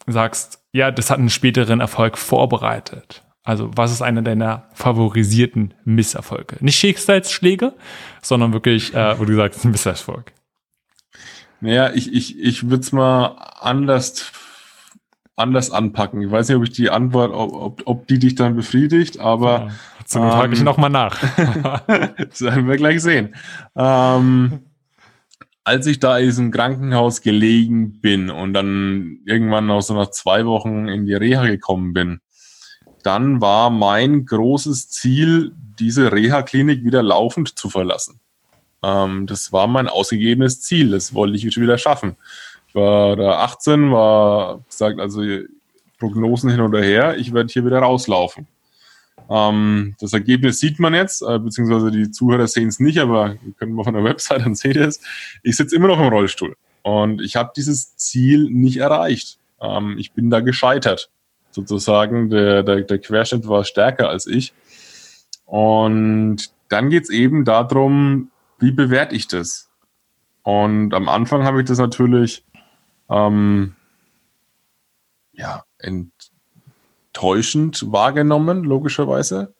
sagst, ja, das hat einen späteren Erfolg vorbereitet? Also, was ist einer deiner favorisierten Misserfolge? Nicht Schicksalsschläge, sondern wirklich, äh, wo du sagst, ein Misserfolg. Naja, ich, ich, ich würde es mal anders, anders anpacken. Ich weiß nicht, ob ich die Antwort, ob, ob, ob die dich dann befriedigt, aber. Ja, zum ähm, frage ich nochmal nach. das werden wir gleich sehen. Ähm, als ich da in diesem Krankenhaus gelegen bin und dann irgendwann auch so nach zwei Wochen in die Reha gekommen bin, dann war mein großes Ziel, diese Reha-Klinik wieder laufend zu verlassen. Ähm, das war mein ausgegebenes Ziel. Das wollte ich wieder schaffen. Ich war da 18, war gesagt, also Prognosen hin oder her, ich werde hier wieder rauslaufen. Ähm, das Ergebnis sieht man jetzt, äh, beziehungsweise die Zuhörer sehen es nicht, aber könnt mal von der Website, dann seht ihr es. Ich sitze immer noch im Rollstuhl und ich habe dieses Ziel nicht erreicht. Ähm, ich bin da gescheitert sozusagen. Der, der, der Querschnitt war stärker als ich. Und dann geht's eben darum, wie bewerte ich das? Und am Anfang habe ich das natürlich ähm, ja, enttäuschend wahrgenommen, logischerweise.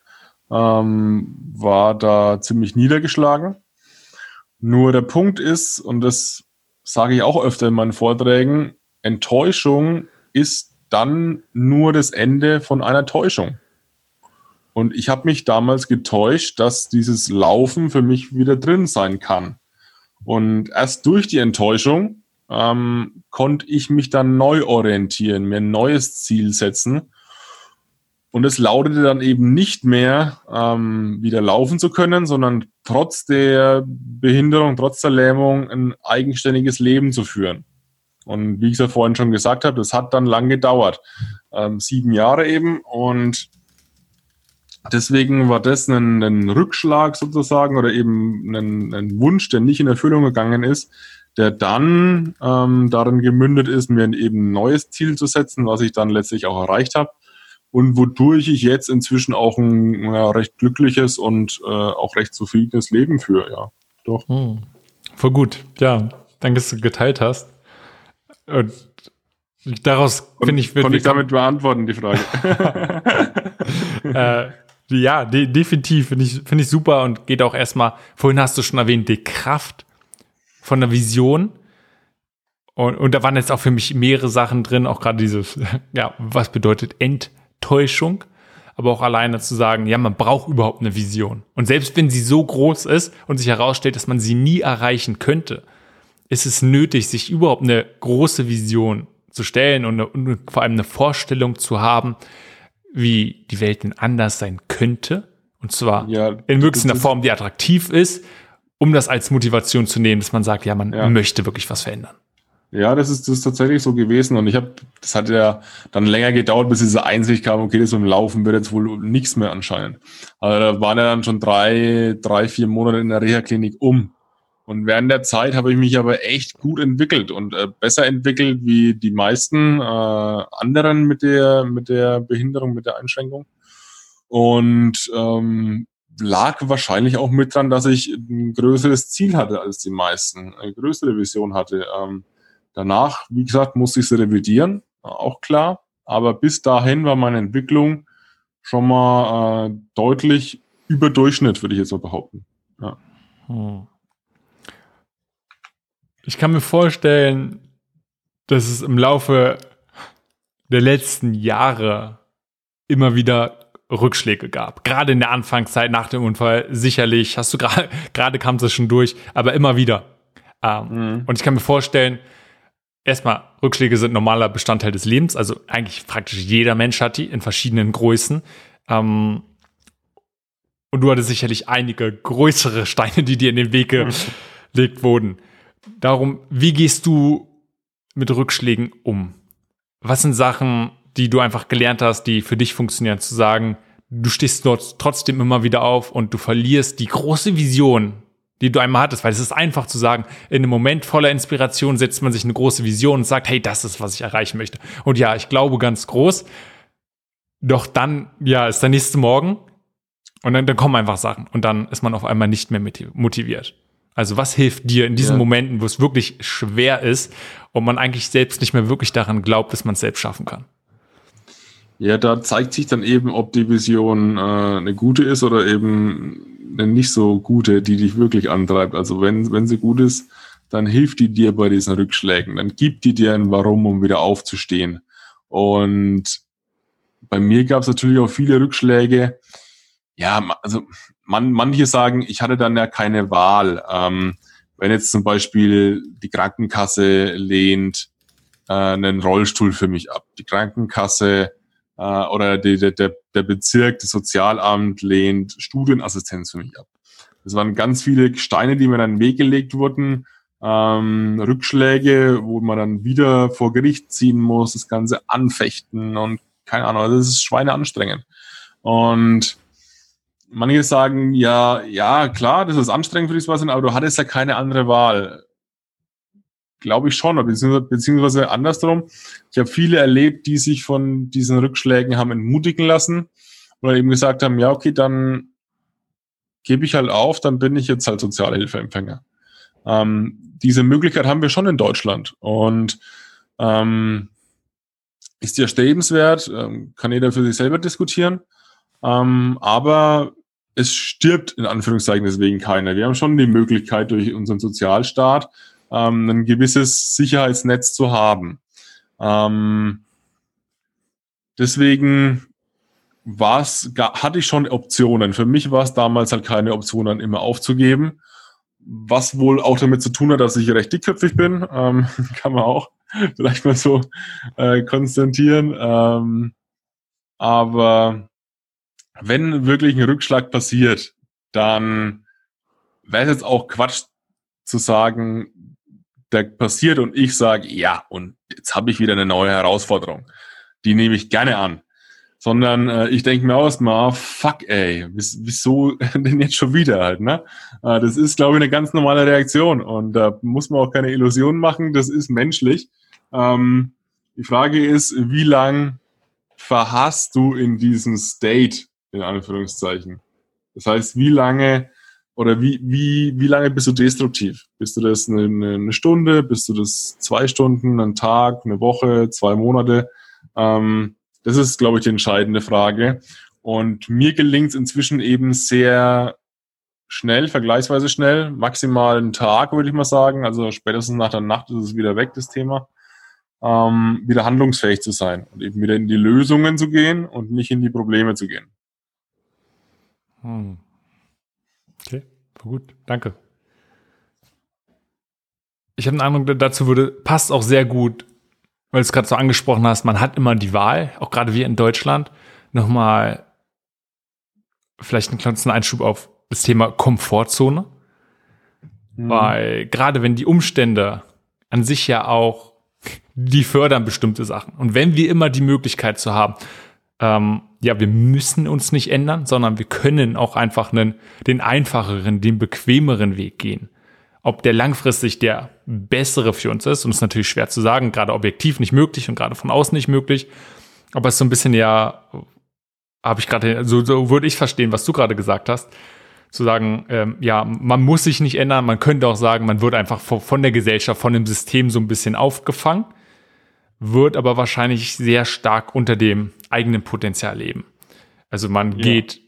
Ähm, war da ziemlich niedergeschlagen. Nur der Punkt ist, und das sage ich auch öfter in meinen Vorträgen, Enttäuschung ist dann nur das Ende von einer Täuschung. Und ich habe mich damals getäuscht, dass dieses Laufen für mich wieder drin sein kann. Und erst durch die Enttäuschung ähm, konnte ich mich dann neu orientieren, mir ein neues Ziel setzen. Und es lautete dann eben nicht mehr, ähm, wieder laufen zu können, sondern trotz der Behinderung, trotz der Lähmung ein eigenständiges Leben zu führen. Und wie ich es ja vorhin schon gesagt habe, das hat dann lang gedauert. Ähm, sieben Jahre eben. Und deswegen war das ein, ein Rückschlag sozusagen oder eben ein, ein, Wunsch, der nicht in Erfüllung gegangen ist, der dann ähm, darin gemündet ist, mir eben ein neues Ziel zu setzen, was ich dann letztlich auch erreicht habe. Und wodurch ich jetzt inzwischen auch ein ja, recht glückliches und äh, auch recht zufriedenes Leben führe, ja. Doch. Hm. Voll gut. Ja, danke, dass du geteilt hast. Und daraus finde ich. Konnte ich damit beantworten, die Frage. äh, ja, de definitiv. Finde ich, finde ich super und geht auch erstmal, vorhin hast du schon erwähnt, die Kraft von der Vision. Und, und da waren jetzt auch für mich mehrere Sachen drin, auch gerade dieses, ja, was bedeutet Enttäuschung? aber auch alleine zu sagen, ja, man braucht überhaupt eine Vision. Und selbst wenn sie so groß ist und sich herausstellt, dass man sie nie erreichen könnte, ist es nötig, sich überhaupt eine große Vision zu stellen und, eine, und vor allem eine Vorstellung zu haben, wie die Welt denn anders sein könnte. Und zwar ja, in möglichst einer Form, die attraktiv ist, um das als Motivation zu nehmen, dass man sagt, ja, man ja. möchte wirklich was verändern. Ja, das ist, das ist tatsächlich so gewesen. Und ich habe, das hat ja dann länger gedauert, bis diese Einsicht kam, okay, das mit dem Laufen wird jetzt wohl nichts mehr anscheinend. Also da waren ja dann schon drei, drei, vier Monate in der Reha-Klinik um. Und während der Zeit habe ich mich aber echt gut entwickelt und äh, besser entwickelt wie die meisten äh, anderen mit der, mit der Behinderung, mit der Einschränkung. Und ähm, lag wahrscheinlich auch mit dran, dass ich ein größeres Ziel hatte als die meisten, eine größere Vision hatte. Ähm, danach, wie gesagt, musste ich sie revidieren, auch klar. Aber bis dahin war meine Entwicklung schon mal äh, deutlich über Durchschnitt, würde ich jetzt mal behaupten. Ja. Hm. Ich kann mir vorstellen, dass es im Laufe der letzten Jahre immer wieder Rückschläge gab. Gerade in der Anfangszeit nach dem Unfall sicherlich, hast du gerade, gerade kam es schon durch, aber immer wieder. Ähm, mhm. Und ich kann mir vorstellen, erstmal, Rückschläge sind normaler Bestandteil des Lebens, also eigentlich praktisch jeder Mensch hat die in verschiedenen Größen. Ähm, und du hattest sicherlich einige größere Steine, die dir in den Weg gelegt wurden. Darum, wie gehst du mit Rückschlägen um? Was sind Sachen, die du einfach gelernt hast, die für dich funktionieren, zu sagen, du stehst dort trotzdem immer wieder auf und du verlierst die große Vision, die du einmal hattest, weil es ist einfach zu sagen, in einem Moment voller Inspiration setzt man sich eine große Vision und sagt, hey, das ist, was ich erreichen möchte. Und ja, ich glaube ganz groß. Doch dann, ja, ist der nächste Morgen und dann, dann kommen einfach Sachen und dann ist man auf einmal nicht mehr motiviert. Also was hilft dir in diesen ja. Momenten, wo es wirklich schwer ist und man eigentlich selbst nicht mehr wirklich daran glaubt, dass man es selbst schaffen kann? Ja, da zeigt sich dann eben, ob die Vision äh, eine gute ist oder eben eine nicht so gute, die dich wirklich antreibt. Also wenn, wenn sie gut ist, dann hilft die dir bei diesen Rückschlägen. Dann gibt die dir ein Warum, um wieder aufzustehen. Und bei mir gab es natürlich auch viele Rückschläge. Ja, also man, manche sagen, ich hatte dann ja keine Wahl. Ähm, wenn jetzt zum Beispiel die Krankenkasse lehnt äh, einen Rollstuhl für mich ab. Die Krankenkasse äh, oder die, der, der Bezirk, das Sozialamt lehnt Studienassistenz für mich ab. Das waren ganz viele Steine, die mir dann in den Weg gelegt wurden, ähm, Rückschläge, wo man dann wieder vor Gericht ziehen muss, das Ganze anfechten und keine Ahnung, also das ist schweineanstrengend. Und manche sagen, ja, ja, klar, das ist anstrengend für dich, aber du hattest ja keine andere Wahl. Glaube ich schon, beziehungsweise, andersrum. Ich habe viele erlebt, die sich von diesen Rückschlägen haben entmutigen lassen oder eben gesagt haben, ja, okay, dann gebe ich halt auf, dann bin ich jetzt halt Sozialhilfeempfänger. Ähm, diese Möglichkeit haben wir schon in Deutschland und ähm, ist ja strebenswert, ähm, kann jeder für sich selber diskutieren, ähm, aber es stirbt in Anführungszeichen deswegen keiner. Wir haben schon die Möglichkeit durch unseren Sozialstaat ähm, ein gewisses Sicherheitsnetz zu haben. Ähm, deswegen war's, hatte ich schon Optionen. Für mich war es damals halt keine Option, dann immer aufzugeben. Was wohl auch damit zu tun hat, dass ich recht dickköpfig bin, ähm, kann man auch vielleicht mal so äh, konstatieren. Ähm, aber wenn wirklich ein Rückschlag passiert, dann wäre es jetzt auch Quatsch zu sagen, der passiert und ich sage, ja, und jetzt habe ich wieder eine neue Herausforderung. Die nehme ich gerne an. Sondern äh, ich denke mir aus, mal, fuck, ey, wieso denn jetzt schon wieder halt, ne? Äh, das ist, glaube ich, eine ganz normale Reaktion und da muss man auch keine Illusionen machen, das ist menschlich. Ähm, die Frage ist, wie lang verhasst du in diesem State, in Anführungszeichen? Das heißt, wie lange oder wie, wie, wie lange bist du destruktiv? Bist du das eine, eine Stunde? Bist du das zwei Stunden, einen Tag, eine Woche, zwei Monate? Ähm, das ist, glaube ich, die entscheidende Frage. Und mir gelingt es inzwischen eben sehr schnell, vergleichsweise schnell, maximal einen Tag, würde ich mal sagen. Also spätestens nach der Nacht ist es wieder weg, das Thema. Ähm, wieder handlungsfähig zu sein und eben wieder in die Lösungen zu gehen und nicht in die Probleme zu gehen. Hm. Okay, gut, danke. Ich habe einen Eindruck, dazu würde, passt auch sehr gut, weil du es gerade so angesprochen hast, man hat immer die Wahl, auch gerade wir in Deutschland, nochmal vielleicht einen kleinen Einschub auf das Thema Komfortzone. Mhm. Weil gerade wenn die Umstände an sich ja auch, die fördern bestimmte Sachen. Und wenn wir immer die Möglichkeit zu haben, ähm, ja, wir müssen uns nicht ändern, sondern wir können auch einfach einen, den einfacheren, den bequemeren Weg gehen. Ob der langfristig der bessere für uns ist, und ist natürlich schwer zu sagen, gerade objektiv nicht möglich und gerade von außen nicht möglich. Aber es ist so ein bisschen ja, habe ich gerade, so, so würde ich verstehen, was du gerade gesagt hast. Zu sagen, ähm, ja, man muss sich nicht ändern, man könnte auch sagen, man wird einfach von der Gesellschaft, von dem System so ein bisschen aufgefangen wird aber wahrscheinlich sehr stark unter dem eigenen Potenzial leben. Also man ja. geht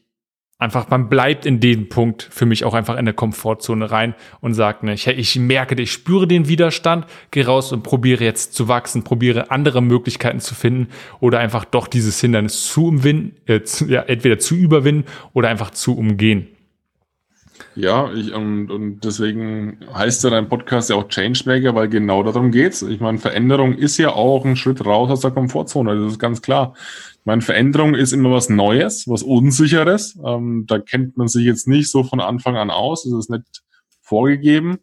einfach, man bleibt in dem Punkt für mich auch einfach in der Komfortzone rein und sagt, ne, ich, ich merke, ich spüre den Widerstand, gehe raus und probiere jetzt zu wachsen, probiere andere Möglichkeiten zu finden oder einfach doch dieses Hindernis zu umwinden, äh, zu, ja, entweder zu überwinden oder einfach zu umgehen. Ja, ich, und, und deswegen heißt ja dein Podcast ja auch Changemaker, weil genau darum geht's. Ich meine, Veränderung ist ja auch ein Schritt raus aus der Komfortzone, das ist ganz klar. Ich meine, Veränderung ist immer was Neues, was Unsicheres. Ähm, da kennt man sich jetzt nicht so von Anfang an aus, das ist nicht vorgegeben.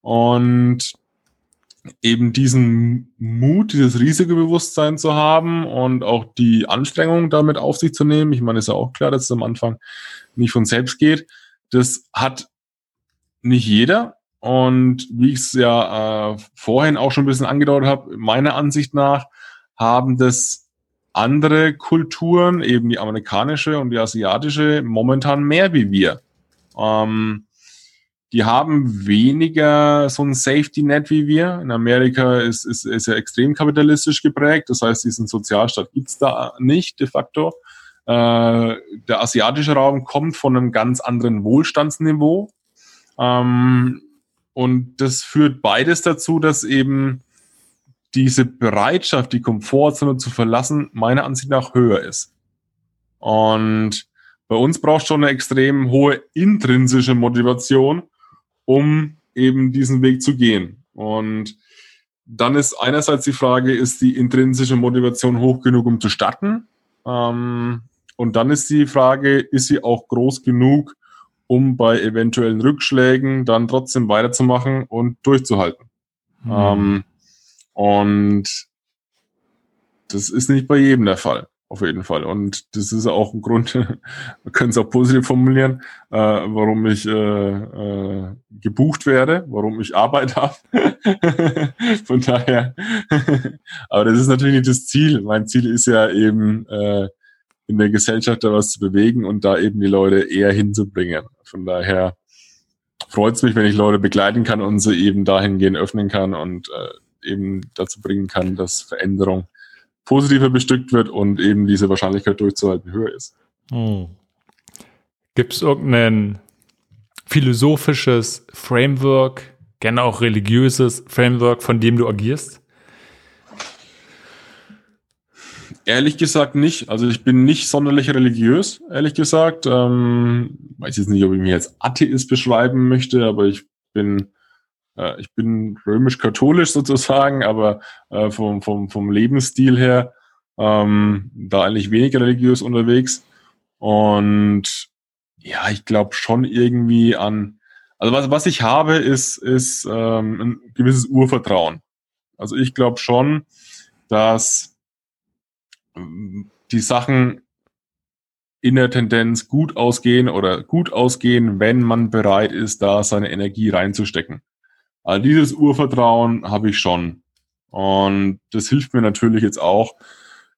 Und eben diesen Mut, dieses Risikobewusstsein zu haben und auch die Anstrengung damit auf sich zu nehmen. Ich meine, ist ja auch klar, dass es am Anfang nicht von selbst geht das hat nicht jeder. Und wie ich es ja äh, vorhin auch schon ein bisschen angedeutet habe, meiner Ansicht nach haben das andere Kulturen, eben die amerikanische und die asiatische, momentan mehr wie wir. Ähm, die haben weniger so ein Safety Net wie wir. In Amerika ist, ist, ist ja extrem kapitalistisch geprägt. Das heißt, diesen Sozialstaat gibt's da nicht de facto. Äh, der asiatische Raum kommt von einem ganz anderen Wohlstandsniveau. Ähm, und das führt beides dazu, dass eben diese Bereitschaft, die Komfortzone zu verlassen, meiner Ansicht nach höher ist. Und bei uns braucht schon eine extrem hohe intrinsische Motivation, um eben diesen Weg zu gehen. Und dann ist einerseits die Frage, ist die intrinsische Motivation hoch genug, um zu starten? Ähm, und dann ist die Frage, ist sie auch groß genug, um bei eventuellen Rückschlägen dann trotzdem weiterzumachen und durchzuhalten. Mhm. Ähm, und das ist nicht bei jedem der Fall, auf jeden Fall. Und das ist auch ein Grund, wir können es auch positiv formulieren, äh, warum ich äh, äh, gebucht werde, warum ich Arbeit habe. Von daher, aber das ist natürlich nicht das Ziel. Mein Ziel ist ja eben, äh, in der Gesellschaft da was zu bewegen und da eben die Leute eher hinzubringen. Von daher freut es mich, wenn ich Leute begleiten kann und sie eben dahingehend öffnen kann und äh, eben dazu bringen kann, dass Veränderung positiver bestückt wird und eben diese Wahrscheinlichkeit durchzuhalten höher ist. Hm. Gibt es irgendein philosophisches Framework, gerne auch religiöses Framework, von dem du agierst? Ehrlich gesagt nicht. Also ich bin nicht sonderlich religiös, ehrlich gesagt. Ähm, weiß jetzt nicht, ob ich mich als Atheist beschreiben möchte, aber ich bin äh, ich bin römisch-katholisch sozusagen, aber äh, vom, vom, vom Lebensstil her ähm, da eigentlich weniger religiös unterwegs. Und ja, ich glaube schon irgendwie an, also was, was ich habe, ist, ist ähm, ein gewisses Urvertrauen. Also ich glaube schon, dass die Sachen in der Tendenz gut ausgehen oder gut ausgehen, wenn man bereit ist, da seine Energie reinzustecken. Also dieses Urvertrauen habe ich schon. Und das hilft mir natürlich jetzt auch.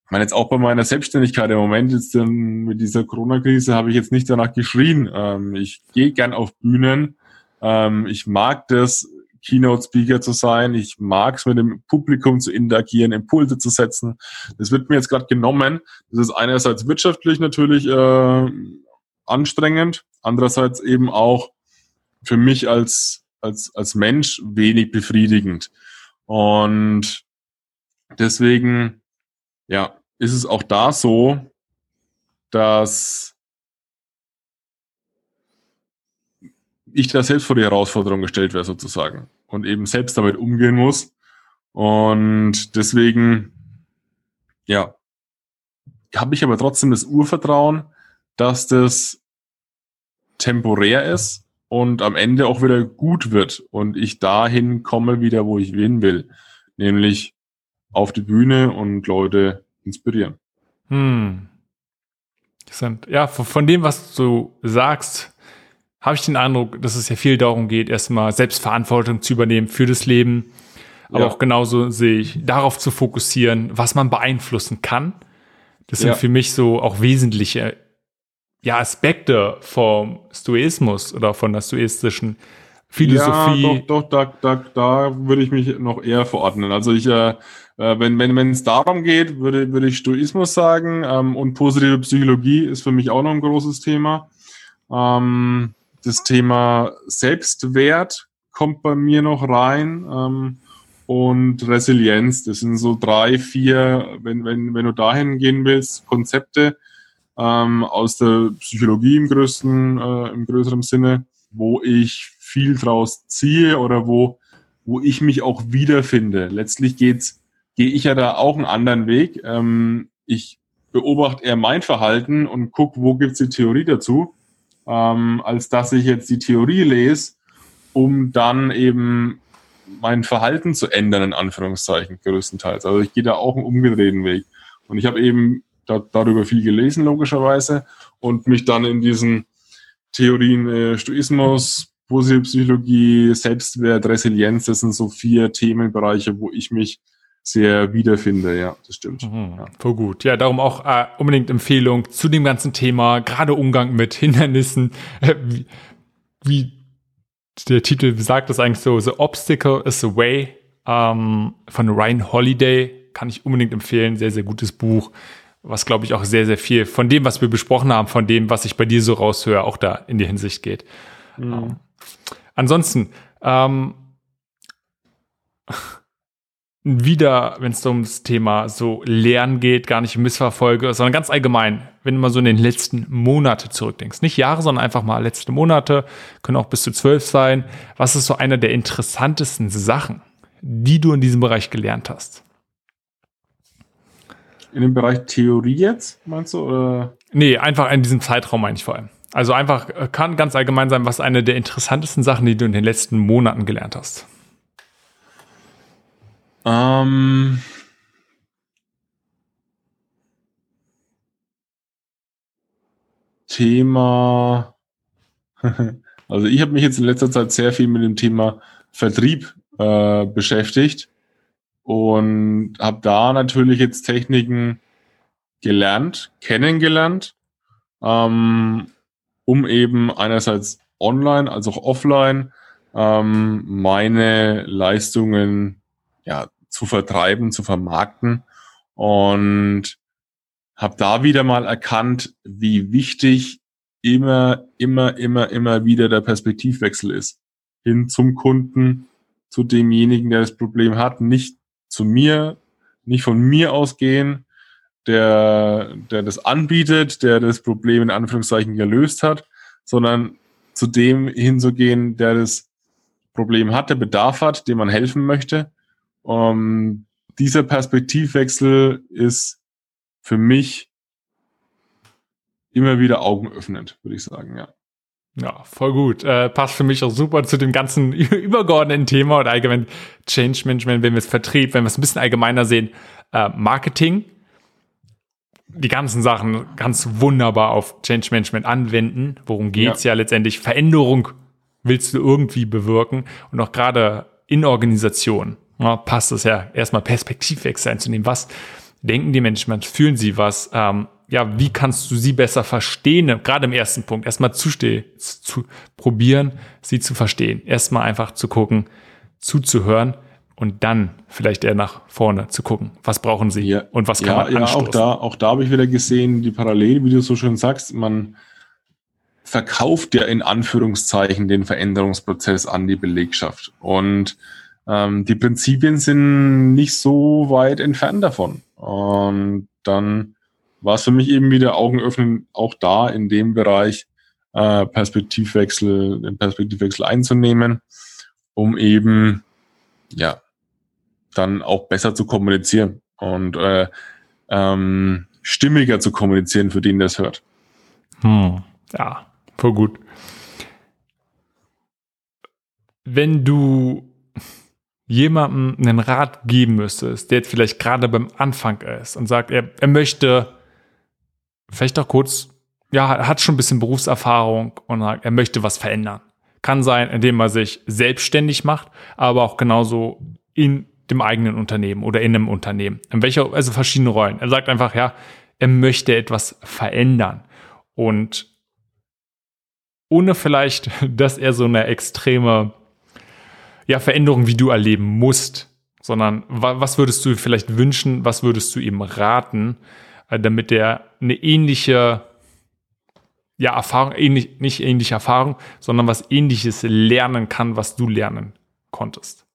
Ich meine, jetzt auch bei meiner Selbstständigkeit im Moment, jetzt mit dieser Corona-Krise, habe ich jetzt nicht danach geschrien. Ähm, ich gehe gern auf Bühnen. Ähm, ich mag das, Keynote-Speaker zu sein. Ich mag es, mit dem Publikum zu interagieren, Impulse zu setzen. Das wird mir jetzt gerade genommen. Das ist einerseits wirtschaftlich natürlich äh, anstrengend, andererseits eben auch für mich als, als, als Mensch wenig befriedigend. Und deswegen, ja, ist es auch da so, dass ich da selbst vor die Herausforderung gestellt wäre sozusagen und eben selbst damit umgehen muss. Und deswegen, ja, habe ich aber trotzdem das Urvertrauen, dass das temporär ist und am Ende auch wieder gut wird und ich dahin komme wieder, wo ich hin will, nämlich auf die Bühne und Leute inspirieren. Hm. Ja, von dem, was du sagst, habe ich den Eindruck, dass es ja viel darum geht, erstmal Selbstverantwortung zu übernehmen für das Leben. Aber ja. auch genauso sehe ich, darauf zu fokussieren, was man beeinflussen kann. Das sind ja. für mich so auch wesentliche ja, Aspekte vom Stoismus oder von der stoistischen Philosophie. Ja, doch, doch, da, da, da würde ich mich noch eher verordnen. Also ich, äh, äh wenn wenn wenn es darum geht, würde würde ich Stoismus sagen ähm, und positive Psychologie ist für mich auch noch ein großes Thema. Ähm, das Thema Selbstwert kommt bei mir noch rein. Ähm, und Resilienz. Das sind so drei, vier, wenn, wenn, wenn du dahin gehen willst, Konzepte ähm, aus der Psychologie im größten, äh, im größeren Sinne, wo ich viel draus ziehe oder wo, wo ich mich auch wiederfinde. Letztlich geht's, gehe ich ja da auch einen anderen Weg. Ähm, ich beobachte eher mein Verhalten und gucke, wo gibt's die Theorie dazu, ähm, als dass ich jetzt die Theorie lese, um dann eben mein Verhalten zu ändern, in Anführungszeichen, größtenteils. Also ich gehe da auch einen umgedrehten Weg. Und ich habe eben da, darüber viel gelesen, logischerweise, und mich dann in diesen Theorien äh, Stoismus, positive Psychologie, Selbstwert, Resilienz, das sind so vier Themenbereiche, wo ich mich sehr wiederfinde, ja, das stimmt. Mhm, ja. Voll gut. Ja, darum auch äh, unbedingt Empfehlung zu dem ganzen Thema, gerade Umgang mit Hindernissen, äh, wie, wie der Titel sagt das eigentlich so, The Obstacle is the Way ähm, von Ryan Holiday. Kann ich unbedingt empfehlen. Sehr, sehr gutes Buch, was glaube ich auch sehr, sehr viel von dem, was wir besprochen haben, von dem, was ich bei dir so raushöre, auch da in die Hinsicht geht. Mhm. Ähm, ansonsten, ähm, wieder, wenn es ums Thema so Lernen geht, gar nicht Missverfolge, sondern ganz allgemein, wenn du mal so in den letzten Monate zurückdenkst. Nicht Jahre, sondern einfach mal letzte Monate, können auch bis zu zwölf sein. Was ist so einer der interessantesten Sachen, die du in diesem Bereich gelernt hast? In dem Bereich Theorie jetzt, meinst du? Oder? Nee, einfach in diesem Zeitraum meine ich vor allem. Also einfach äh, kann ganz allgemein sein, was eine der interessantesten Sachen, die du in den letzten Monaten gelernt hast. Ähm, Thema. Also ich habe mich jetzt in letzter Zeit sehr viel mit dem Thema Vertrieb äh, beschäftigt und habe da natürlich jetzt Techniken gelernt, kennengelernt, ähm, um eben einerseits online als auch offline ähm, meine Leistungen ja, zu vertreiben, zu vermarkten und habe da wieder mal erkannt, wie wichtig immer, immer, immer, immer wieder der Perspektivwechsel ist. Hin zum Kunden, zu demjenigen, der das Problem hat, nicht zu mir, nicht von mir ausgehen, der, der das anbietet, der das Problem in Anführungszeichen gelöst hat, sondern zu dem hinzugehen, der das Problem hat, der Bedarf hat, dem man helfen möchte ähm, dieser Perspektivwechsel ist für mich immer wieder augenöffnend, würde ich sagen, ja. Ja, voll gut. Äh, passt für mich auch super zu dem ganzen übergeordneten Thema oder allgemein Change Management, wenn wir es Vertrieb, wenn wir es ein bisschen allgemeiner sehen, äh, Marketing. Die ganzen Sachen ganz wunderbar auf Change Management anwenden. Worum geht's ja. ja letztendlich? Veränderung willst du irgendwie bewirken und auch gerade in Organisationen ja, passt es ja erstmal Perspektivwechsel einzunehmen. Was denken die Menschen, was fühlen sie was? Ähm, ja, wie kannst du sie besser verstehen? Gerade im ersten Punkt, erstmal zustehen, zu probieren, sie zu verstehen. Erstmal einfach zu gucken, zuzuhören und dann vielleicht eher nach vorne zu gucken. Was brauchen sie ja, und was kann ja, man anstoßen? Ja, auch da, auch da habe ich wieder gesehen, die Parallele, wie du so schön sagst, man verkauft ja in Anführungszeichen den Veränderungsprozess an die Belegschaft. Und ähm, die Prinzipien sind nicht so weit entfernt davon. Und dann war es für mich eben wieder Augen öffnen, auch da in dem Bereich äh, Perspektivwechsel, den Perspektivwechsel einzunehmen, um eben ja dann auch besser zu kommunizieren und äh, ähm, stimmiger zu kommunizieren für den, der es hört. Hm. Ja, voll gut. Wenn du jemandem einen Rat geben müsstest, der jetzt vielleicht gerade beim Anfang ist und sagt, er, er möchte vielleicht auch kurz, ja, hat schon ein bisschen Berufserfahrung und sagt, er möchte was verändern. Kann sein, indem er sich selbstständig macht, aber auch genauso in dem eigenen Unternehmen oder in einem Unternehmen. In welcher, also verschiedene Rollen. Er sagt einfach, ja, er möchte etwas verändern. Und ohne vielleicht, dass er so eine extreme ja, Veränderung, wie du erleben musst, sondern was würdest du vielleicht wünschen, was würdest du ihm raten, äh, damit er eine ähnliche ja, Erfahrung, ähnlich, nicht ähnliche Erfahrung, sondern was ähnliches lernen kann, was du lernen konntest?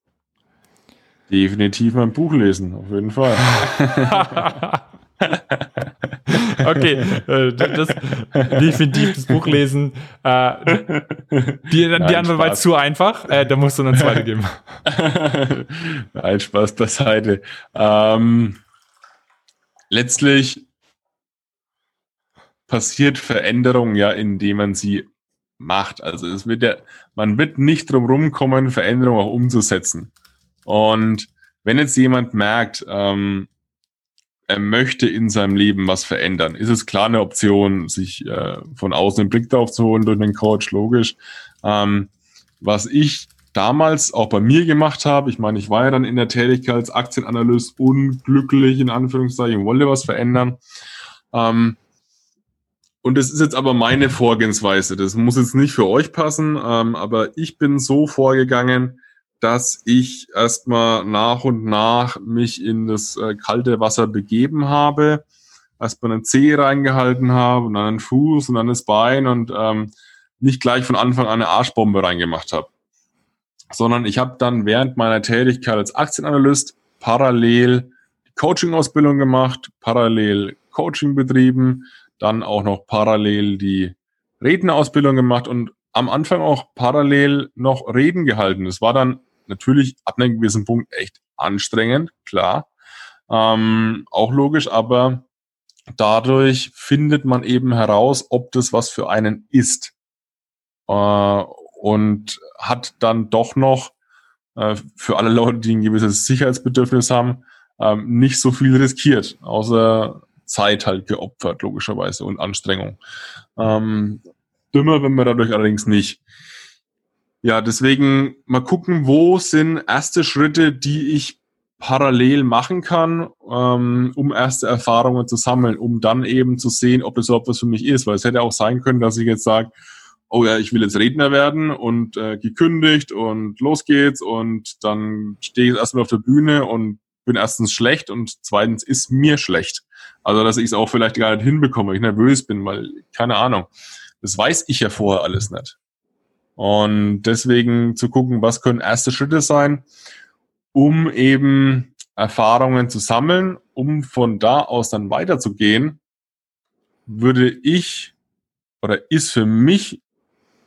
Definitiv mein Buch lesen, auf jeden Fall. okay, äh, das, definitiv das Buch lesen. Äh, die, Nein, die andere war zu einfach, äh, da musst du eine zweite geben. Nein, Spaß beiseite. Ähm, letztlich passiert Veränderung ja, indem man sie macht. Also es wird ja, man wird nicht drum rumkommen, Veränderung auch umzusetzen. Und wenn jetzt jemand merkt, ähm, er möchte in seinem Leben was verändern, ist es klar eine Option, sich äh, von außen einen Blick drauf zu holen durch einen Coach, logisch. Ähm, was ich damals auch bei mir gemacht habe, ich meine, ich war ja dann in der Tätigkeit als Aktienanalyst unglücklich, in Anführungszeichen, wollte was verändern. Ähm, und das ist jetzt aber meine Vorgehensweise. Das muss jetzt nicht für euch passen, ähm, aber ich bin so vorgegangen, dass ich erstmal nach und nach mich in das äh, kalte Wasser begeben habe, erstmal einen Zeh reingehalten habe und dann einen Fuß und dann das Bein und ähm, nicht gleich von Anfang an eine Arschbombe reingemacht habe. Sondern ich habe dann während meiner Tätigkeit als Aktienanalyst parallel die Coaching-Ausbildung gemacht, parallel Coaching betrieben, dann auch noch parallel die Rednerausbildung gemacht und am Anfang auch parallel noch Reden gehalten. Das war dann natürlich ab einem gewissen Punkt echt anstrengend, klar. Ähm, auch logisch, aber dadurch findet man eben heraus, ob das was für einen ist. Äh, und hat dann doch noch äh, für alle Leute, die ein gewisses Sicherheitsbedürfnis haben, ähm, nicht so viel riskiert, außer Zeit halt geopfert, logischerweise, und Anstrengung. Ähm, dümmer, wenn man dadurch allerdings nicht. Ja, deswegen mal gucken, wo sind erste Schritte, die ich parallel machen kann, ähm, um erste Erfahrungen zu sammeln, um dann eben zu sehen, ob das überhaupt was für mich ist. Weil es hätte auch sein können, dass ich jetzt sage, oh ja, ich will jetzt Redner werden und äh, gekündigt und los geht's und dann stehe ich erstmal auf der Bühne und bin erstens schlecht und zweitens ist mir schlecht. Also dass ich es auch vielleicht gar nicht hinbekomme, weil ich nervös bin, weil keine Ahnung. Das weiß ich ja vorher alles nicht. Und deswegen zu gucken, was können erste Schritte sein, um eben Erfahrungen zu sammeln, um von da aus dann weiterzugehen, würde ich oder ist für mich,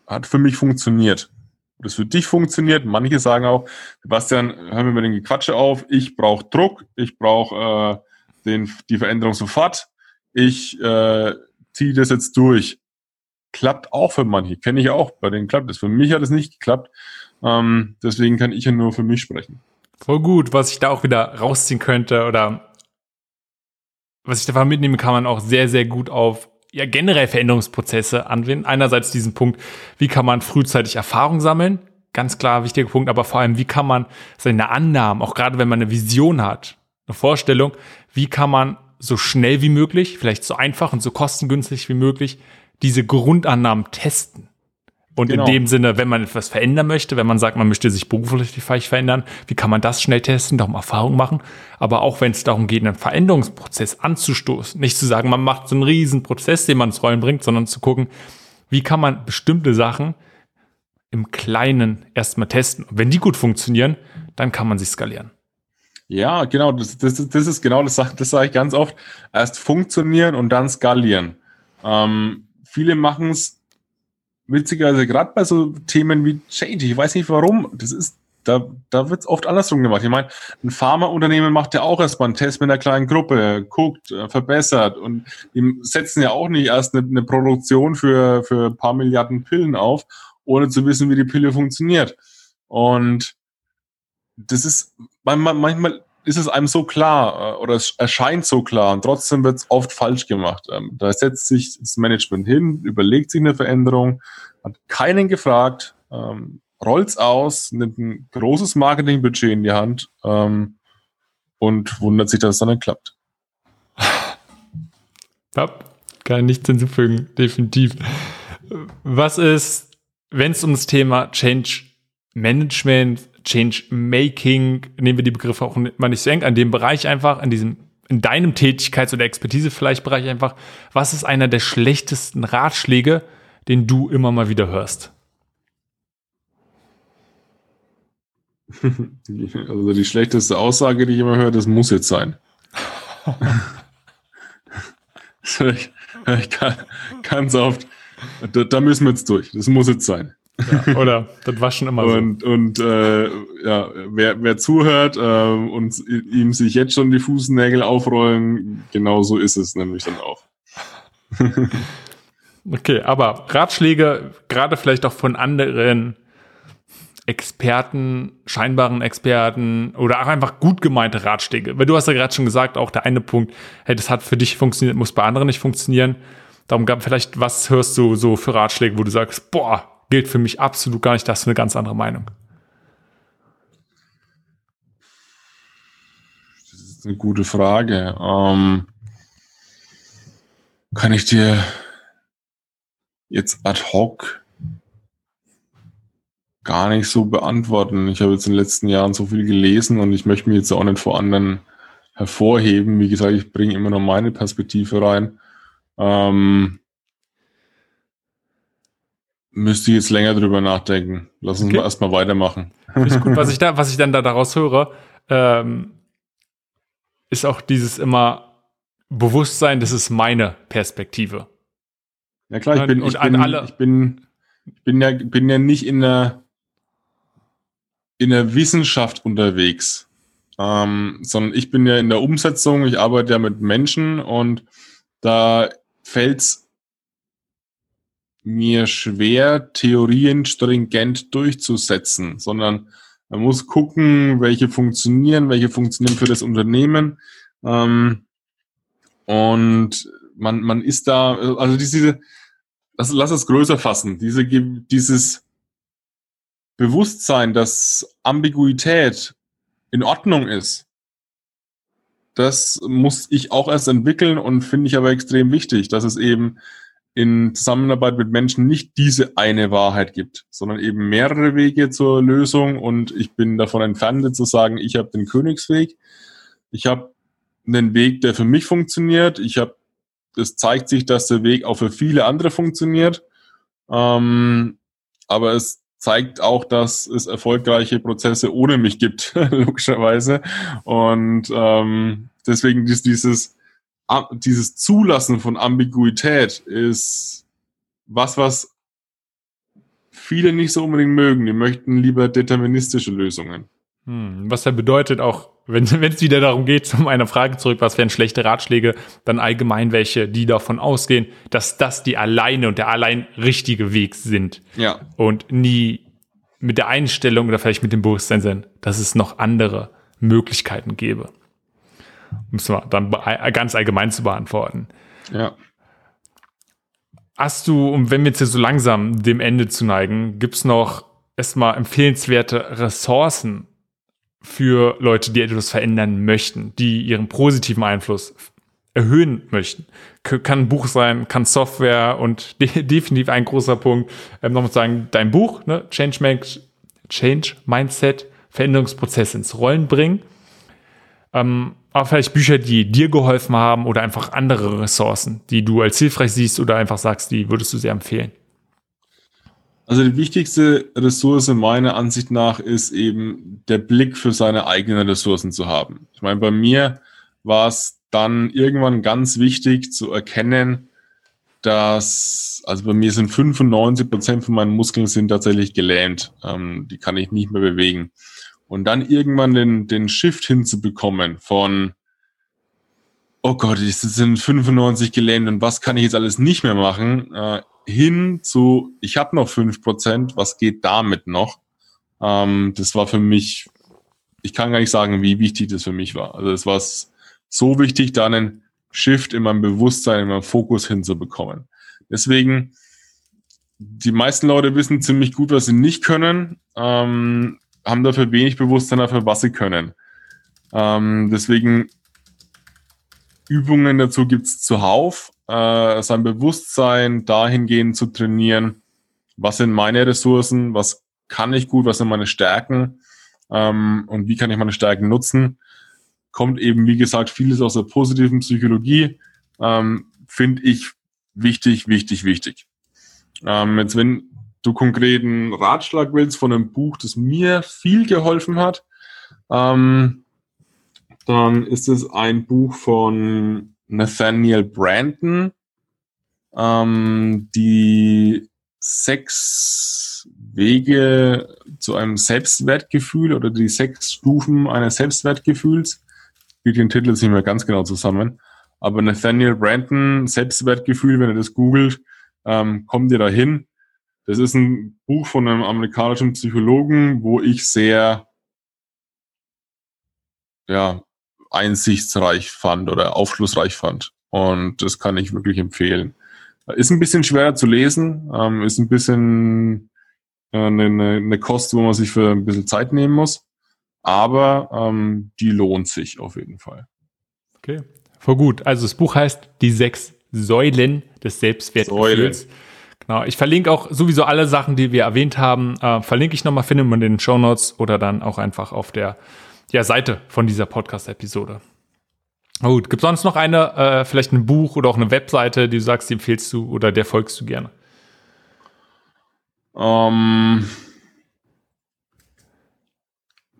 hat für mich funktioniert. Das für dich funktioniert. Manche sagen auch, Sebastian, hör mir mal den Gequatsche auf, ich brauche Druck, ich brauche äh, den, die Veränderung sofort, ich äh, ziehe das jetzt durch klappt auch für manche, kenne ich auch, bei denen klappt es. Für mich hat es nicht geklappt. Ähm, deswegen kann ich ja nur für mich sprechen. Voll gut, was ich da auch wieder rausziehen könnte oder was ich davon mitnehmen kann, man auch sehr, sehr gut auf ja, generell Veränderungsprozesse anwenden. Einerseits diesen Punkt, wie kann man frühzeitig Erfahrung sammeln? Ganz klar wichtiger Punkt, aber vor allem, wie kann man seine Annahmen, auch gerade wenn man eine Vision hat, eine Vorstellung, wie kann man so schnell wie möglich, vielleicht so einfach und so kostengünstig wie möglich diese Grundannahmen testen. Und genau. in dem Sinne, wenn man etwas verändern möchte, wenn man sagt, man möchte sich beruflich vielleicht verändern, wie kann man das schnell testen, darum Erfahrung machen. Aber auch wenn es darum geht, einen Veränderungsprozess anzustoßen, nicht zu sagen, man macht so einen riesen Prozess, den man ins Rollen bringt, sondern zu gucken, wie kann man bestimmte Sachen im Kleinen erstmal testen. Und wenn die gut funktionieren, dann kann man sie skalieren. Ja, genau, das, das, das ist genau das, das sage ich ganz oft. Erst funktionieren und dann skalieren. Ähm, viele machen es witzigerweise gerade bei so Themen wie Change. Ich weiß nicht warum. Das ist, da, da wird es oft andersrum gemacht. Ich meine, ein Pharmaunternehmen macht ja auch erstmal einen Test mit einer kleinen Gruppe, guckt, äh, verbessert und die setzen ja auch nicht erst eine, eine Produktion für, für ein paar Milliarden Pillen auf, ohne zu wissen, wie die Pille funktioniert. Und das ist manchmal ist es einem so klar äh, oder es erscheint so klar und trotzdem wird es oft falsch gemacht. Ähm, da setzt sich das Management hin, überlegt sich eine Veränderung, hat keinen gefragt, ähm, rollt's aus, nimmt ein großes Marketingbudget in die Hand ähm, und wundert sich, dass es dann nicht klappt. Ja, kann nichts hinzufügen, definitiv. Was ist, wenn es um das Thema Change Management Change Making, nehmen wir die Begriffe auch mal nicht so eng, an dem Bereich einfach, an diesem in deinem Tätigkeits- oder Expertise vielleicht Bereich einfach, was ist einer der schlechtesten Ratschläge, den du immer mal wieder hörst? Also die schlechteste Aussage, die ich immer höre, das muss jetzt sein. das höre ich, höre ich ganz oft. Da, da, müssen wir jetzt durch. Das muss jetzt sein. Ja, oder das war schon immer und, so. Und äh, ja, wer, wer zuhört äh, und ihm sich jetzt schon die Fußnägel aufrollen, genau so ist es nämlich dann auch. okay, aber Ratschläge, gerade vielleicht auch von anderen Experten, scheinbaren Experten oder auch einfach gut gemeinte Ratschläge. Weil du hast ja gerade schon gesagt, auch der eine Punkt, hey, das hat für dich funktioniert, muss bei anderen nicht funktionieren. Darum gab vielleicht, was hörst du so für Ratschläge, wo du sagst, boah, gilt für mich absolut gar nicht, das ist eine ganz andere Meinung. Das ist eine gute Frage. Ähm, kann ich dir jetzt ad hoc gar nicht so beantworten. Ich habe jetzt in den letzten Jahren so viel gelesen und ich möchte mich jetzt auch nicht vor anderen hervorheben. Wie gesagt, ich bringe immer noch meine Perspektive rein. Ähm, müsste ich jetzt länger drüber nachdenken. Lass uns okay. mal erstmal weitermachen. Ist gut. Was ich, da, was ich dann da daraus höre, ähm, ist auch dieses immer Bewusstsein, das ist meine Perspektive. Ja klar, ich bin, ich bin, ich bin, ich bin ja, bin ja nicht in der in der Wissenschaft unterwegs, ähm, sondern ich bin ja in der Umsetzung, ich arbeite ja mit Menschen und da fällt es mir schwer, Theorien stringent durchzusetzen, sondern man muss gucken, welche funktionieren, welche funktionieren für das Unternehmen. Ähm, und man, man ist da, also diese, lass, lass es größer fassen, diese, dieses Bewusstsein, dass Ambiguität in Ordnung ist, das muss ich auch erst entwickeln und finde ich aber extrem wichtig, dass es eben in Zusammenarbeit mit Menschen nicht diese eine Wahrheit gibt, sondern eben mehrere Wege zur Lösung. Und ich bin davon entfernt zu sagen, ich habe den Königsweg, ich habe einen Weg, der für mich funktioniert, ich habe, es zeigt sich, dass der Weg auch für viele andere funktioniert, ähm, aber es zeigt auch, dass es erfolgreiche Prozesse ohne mich gibt, logischerweise. Und ähm, deswegen ist dieses, dieses Zulassen von Ambiguität ist was, was viele nicht so unbedingt mögen. Die möchten lieber deterministische Lösungen. Hm, was ja bedeutet auch, wenn es wieder darum geht, um eine Frage zurück, was wären schlechte Ratschläge, dann allgemein welche, die davon ausgehen, dass das die alleine und der allein richtige Weg sind. Ja. Und nie mit der Einstellung oder vielleicht mit dem Bewusstsein sind, dass es noch andere Möglichkeiten gäbe. Um es mal dann ganz allgemein zu beantworten. Ja. Hast du, um wenn wir jetzt hier so langsam dem Ende zu neigen, gibt es noch erstmal empfehlenswerte Ressourcen für Leute, die etwas verändern möchten, die ihren positiven Einfluss erhöhen möchten. Kann ein Buch sein, kann Software und de definitiv ein großer Punkt, ähm, nochmal sagen, dein Buch, ne, Change, Make, Change Mindset, Veränderungsprozess ins Rollen bringen. Ähm, aber vielleicht Bücher, die dir geholfen haben oder einfach andere Ressourcen, die du als hilfreich siehst oder einfach sagst, die würdest du sehr empfehlen. Also die wichtigste Ressource meiner Ansicht nach ist eben der Blick für seine eigenen Ressourcen zu haben. Ich meine, bei mir war es dann irgendwann ganz wichtig zu erkennen, dass, also bei mir sind 95 Prozent von meinen Muskeln sind tatsächlich gelähmt. Ähm, die kann ich nicht mehr bewegen. Und dann irgendwann den, den Shift hinzubekommen von, oh Gott, es sind 95 gelähmt und was kann ich jetzt alles nicht mehr machen, äh, hin zu, ich habe noch fünf Prozent, was geht damit noch? Ähm, das war für mich, ich kann gar nicht sagen, wie wichtig das für mich war. Also es war so wichtig, da einen Shift in meinem Bewusstsein, in meinem Fokus hinzubekommen. Deswegen, die meisten Leute wissen ziemlich gut, was sie nicht können, ähm, haben dafür wenig Bewusstsein dafür, was sie können. Ähm, deswegen Übungen dazu gibt's zuhauf äh, sein Bewusstsein dahingehend zu trainieren, was sind meine Ressourcen, was kann ich gut, was sind meine Stärken ähm, und wie kann ich meine Stärken nutzen. kommt eben, wie gesagt, vieles aus der positiven Psychologie. Ähm, Finde ich wichtig, wichtig, wichtig. Ähm, jetzt, wenn du konkreten Ratschlag willst von einem Buch, das mir viel geholfen hat, ähm, dann ist es ein Buch von Nathaniel Brandon, ähm, die sechs Wege zu einem Selbstwertgefühl oder die sechs Stufen eines Selbstwertgefühls. Ich kriege den Titel jetzt nicht mehr ganz genau zusammen. Aber Nathaniel Brandon, Selbstwertgefühl, wenn ihr das googelt, ähm, kommt ihr dahin. Das ist ein Buch von einem amerikanischen Psychologen, wo ich sehr ja, einsichtsreich fand oder aufschlussreich fand. Und das kann ich wirklich empfehlen. Ist ein bisschen schwerer zu lesen, ähm, ist ein bisschen äh, eine, eine Kost, wo man sich für ein bisschen Zeit nehmen muss. Aber ähm, die lohnt sich auf jeden Fall. Okay, voll gut. Also das Buch heißt Die sechs Säulen des Selbstwertgefühls. Säulen. Genau. Ich verlinke auch sowieso alle Sachen, die wir erwähnt haben, äh, verlinke ich nochmal, findet man in den Show Notes oder dann auch einfach auf der ja, Seite von dieser Podcast-Episode. Gut, gibt sonst noch eine, äh, vielleicht ein Buch oder auch eine Webseite, die du sagst, die empfehlst du oder der folgst du gerne? Um, ähm,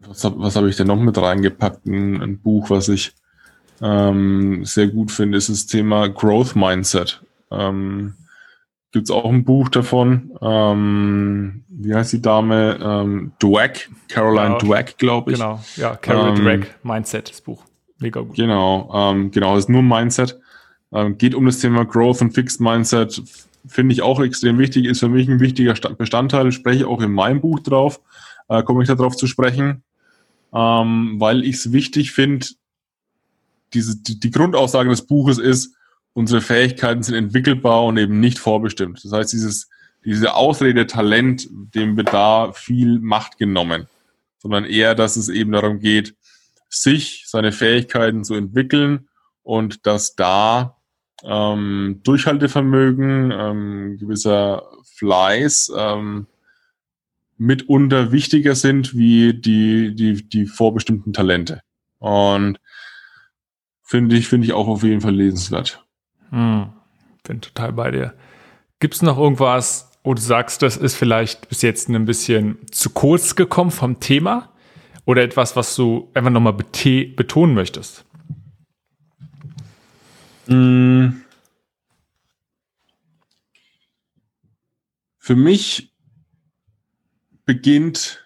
was habe was hab ich denn noch mit reingepackt? Ein, ein Buch, was ich ähm, sehr gut finde, ist das Thema Growth Mindset. Ähm, Gibt es auch ein Buch davon. Ähm, wie heißt die Dame? Ähm, Dweck, Caroline genau. Dweck, glaube ich. Genau, ja, Caroline ähm, Dweck, Mindset, das Buch. Mega gut. Genau, ähm, genau, ist nur Mindset. Ähm, geht um das Thema Growth und Fixed Mindset. Finde ich auch extrem wichtig, ist für mich ein wichtiger Bestandteil. Spreche auch in meinem Buch drauf, äh, komme ich darauf zu sprechen, ähm, weil ich es wichtig finde, diese, die, die Grundaussage des Buches ist, unsere Fähigkeiten sind entwickelbar und eben nicht vorbestimmt. Das heißt, dieses, diese Ausrede Talent, dem wird da viel Macht genommen, sondern eher, dass es eben darum geht, sich, seine Fähigkeiten zu entwickeln und dass da ähm, Durchhaltevermögen, ähm, gewisser Fleiß ähm, mitunter wichtiger sind wie die, die, die vorbestimmten Talente. Und finde ich, finde ich auch auf jeden Fall lesenswert. Hm, bin total bei dir. Gibt es noch irgendwas, wo du sagst, das ist vielleicht bis jetzt ein bisschen zu kurz gekommen vom Thema? Oder etwas, was du einfach nochmal betonen möchtest? Hm. Für mich beginnt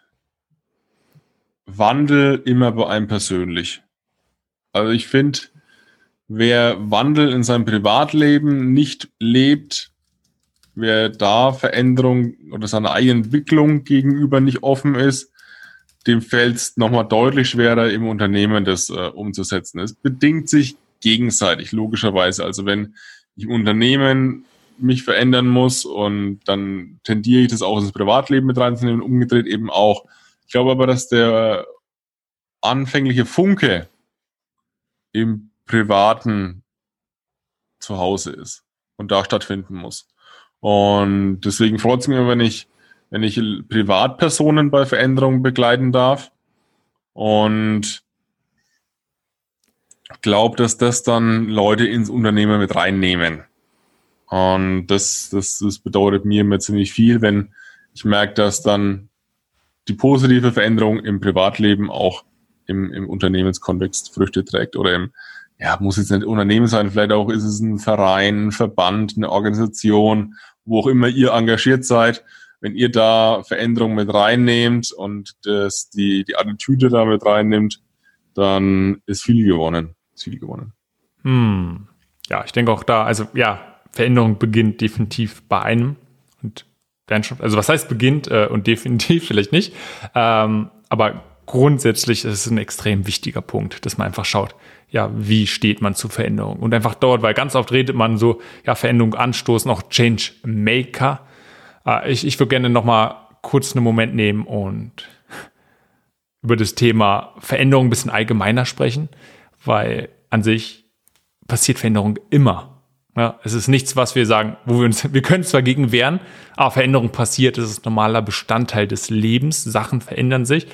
Wandel immer bei einem persönlich. Also ich finde, wer Wandel in seinem Privatleben nicht lebt, wer da Veränderung oder seiner eigenen Entwicklung gegenüber nicht offen ist, dem fällt es nochmal deutlich schwerer, im Unternehmen das äh, umzusetzen. Es bedingt sich gegenseitig, logischerweise. Also wenn ich im Unternehmen mich verändern muss und dann tendiere ich das auch ins Privatleben mit reinzunehmen, umgedreht eben auch. Ich glaube aber, dass der anfängliche Funke im privaten Zuhause ist und da stattfinden muss. Und deswegen freut es mich, wenn ich wenn ich Privatpersonen bei Veränderungen begleiten darf. Und glaube, dass das dann Leute ins Unternehmen mit reinnehmen. Und das, das, das bedeutet mir immer ziemlich viel, wenn ich merke, dass dann die positive Veränderung im Privatleben auch im, im Unternehmenskontext Früchte trägt oder im, ja, muss jetzt nicht Unternehmen sein, vielleicht auch ist es ein Verein, ein Verband, eine Organisation, wo auch immer ihr engagiert seid wenn ihr da Veränderungen mit reinnehmt und das, die, die Attitüde da mit reinnimmt, dann ist viel gewonnen. Ist viel gewonnen. Hm. Ja, ich denke auch da, also ja, Veränderung beginnt definitiv bei einem und also was heißt beginnt äh, und definitiv vielleicht nicht, ähm, aber grundsätzlich ist es ein extrem wichtiger Punkt, dass man einfach schaut, ja, wie steht man zu Veränderung? Und einfach dort, weil ganz oft redet man so, ja, Veränderung anstoßen, auch Change Maker, äh, ich ich würde gerne noch mal kurz einen Moment nehmen und über das Thema Veränderung ein bisschen allgemeiner sprechen, weil an sich passiert Veränderung immer. Ja, es ist nichts, was wir sagen, wo wir uns, wir können zwar gegen wehren, aber Veränderung passiert, es ist normaler Bestandteil des Lebens, Sachen verändern sich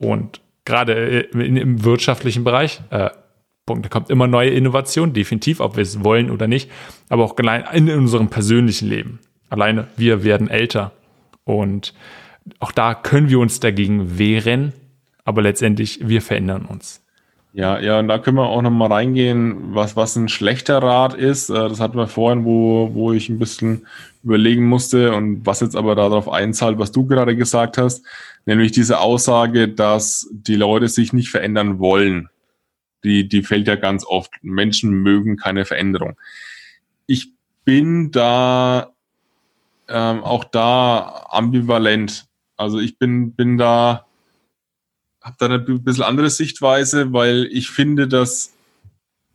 und gerade äh, im wirtschaftlichen Bereich. Äh, Punkt. Da kommt immer neue Innovation, definitiv, ob wir es wollen oder nicht, aber auch in unserem persönlichen Leben. Alleine wir werden älter und auch da können wir uns dagegen wehren, aber letztendlich wir verändern uns. Ja, ja, und da können wir auch nochmal reingehen, was, was ein schlechter Rat ist. Äh, das hatten wir vorhin, wo, wo ich ein bisschen überlegen musste und was jetzt aber darauf einzahlt, was du gerade gesagt hast, nämlich diese Aussage, dass die Leute sich nicht verändern wollen. Die, die fällt ja ganz oft. Menschen mögen keine Veränderung. Ich bin da ähm, auch da ambivalent. Also ich bin, bin da habe da eine bisschen andere Sichtweise, weil ich finde, dass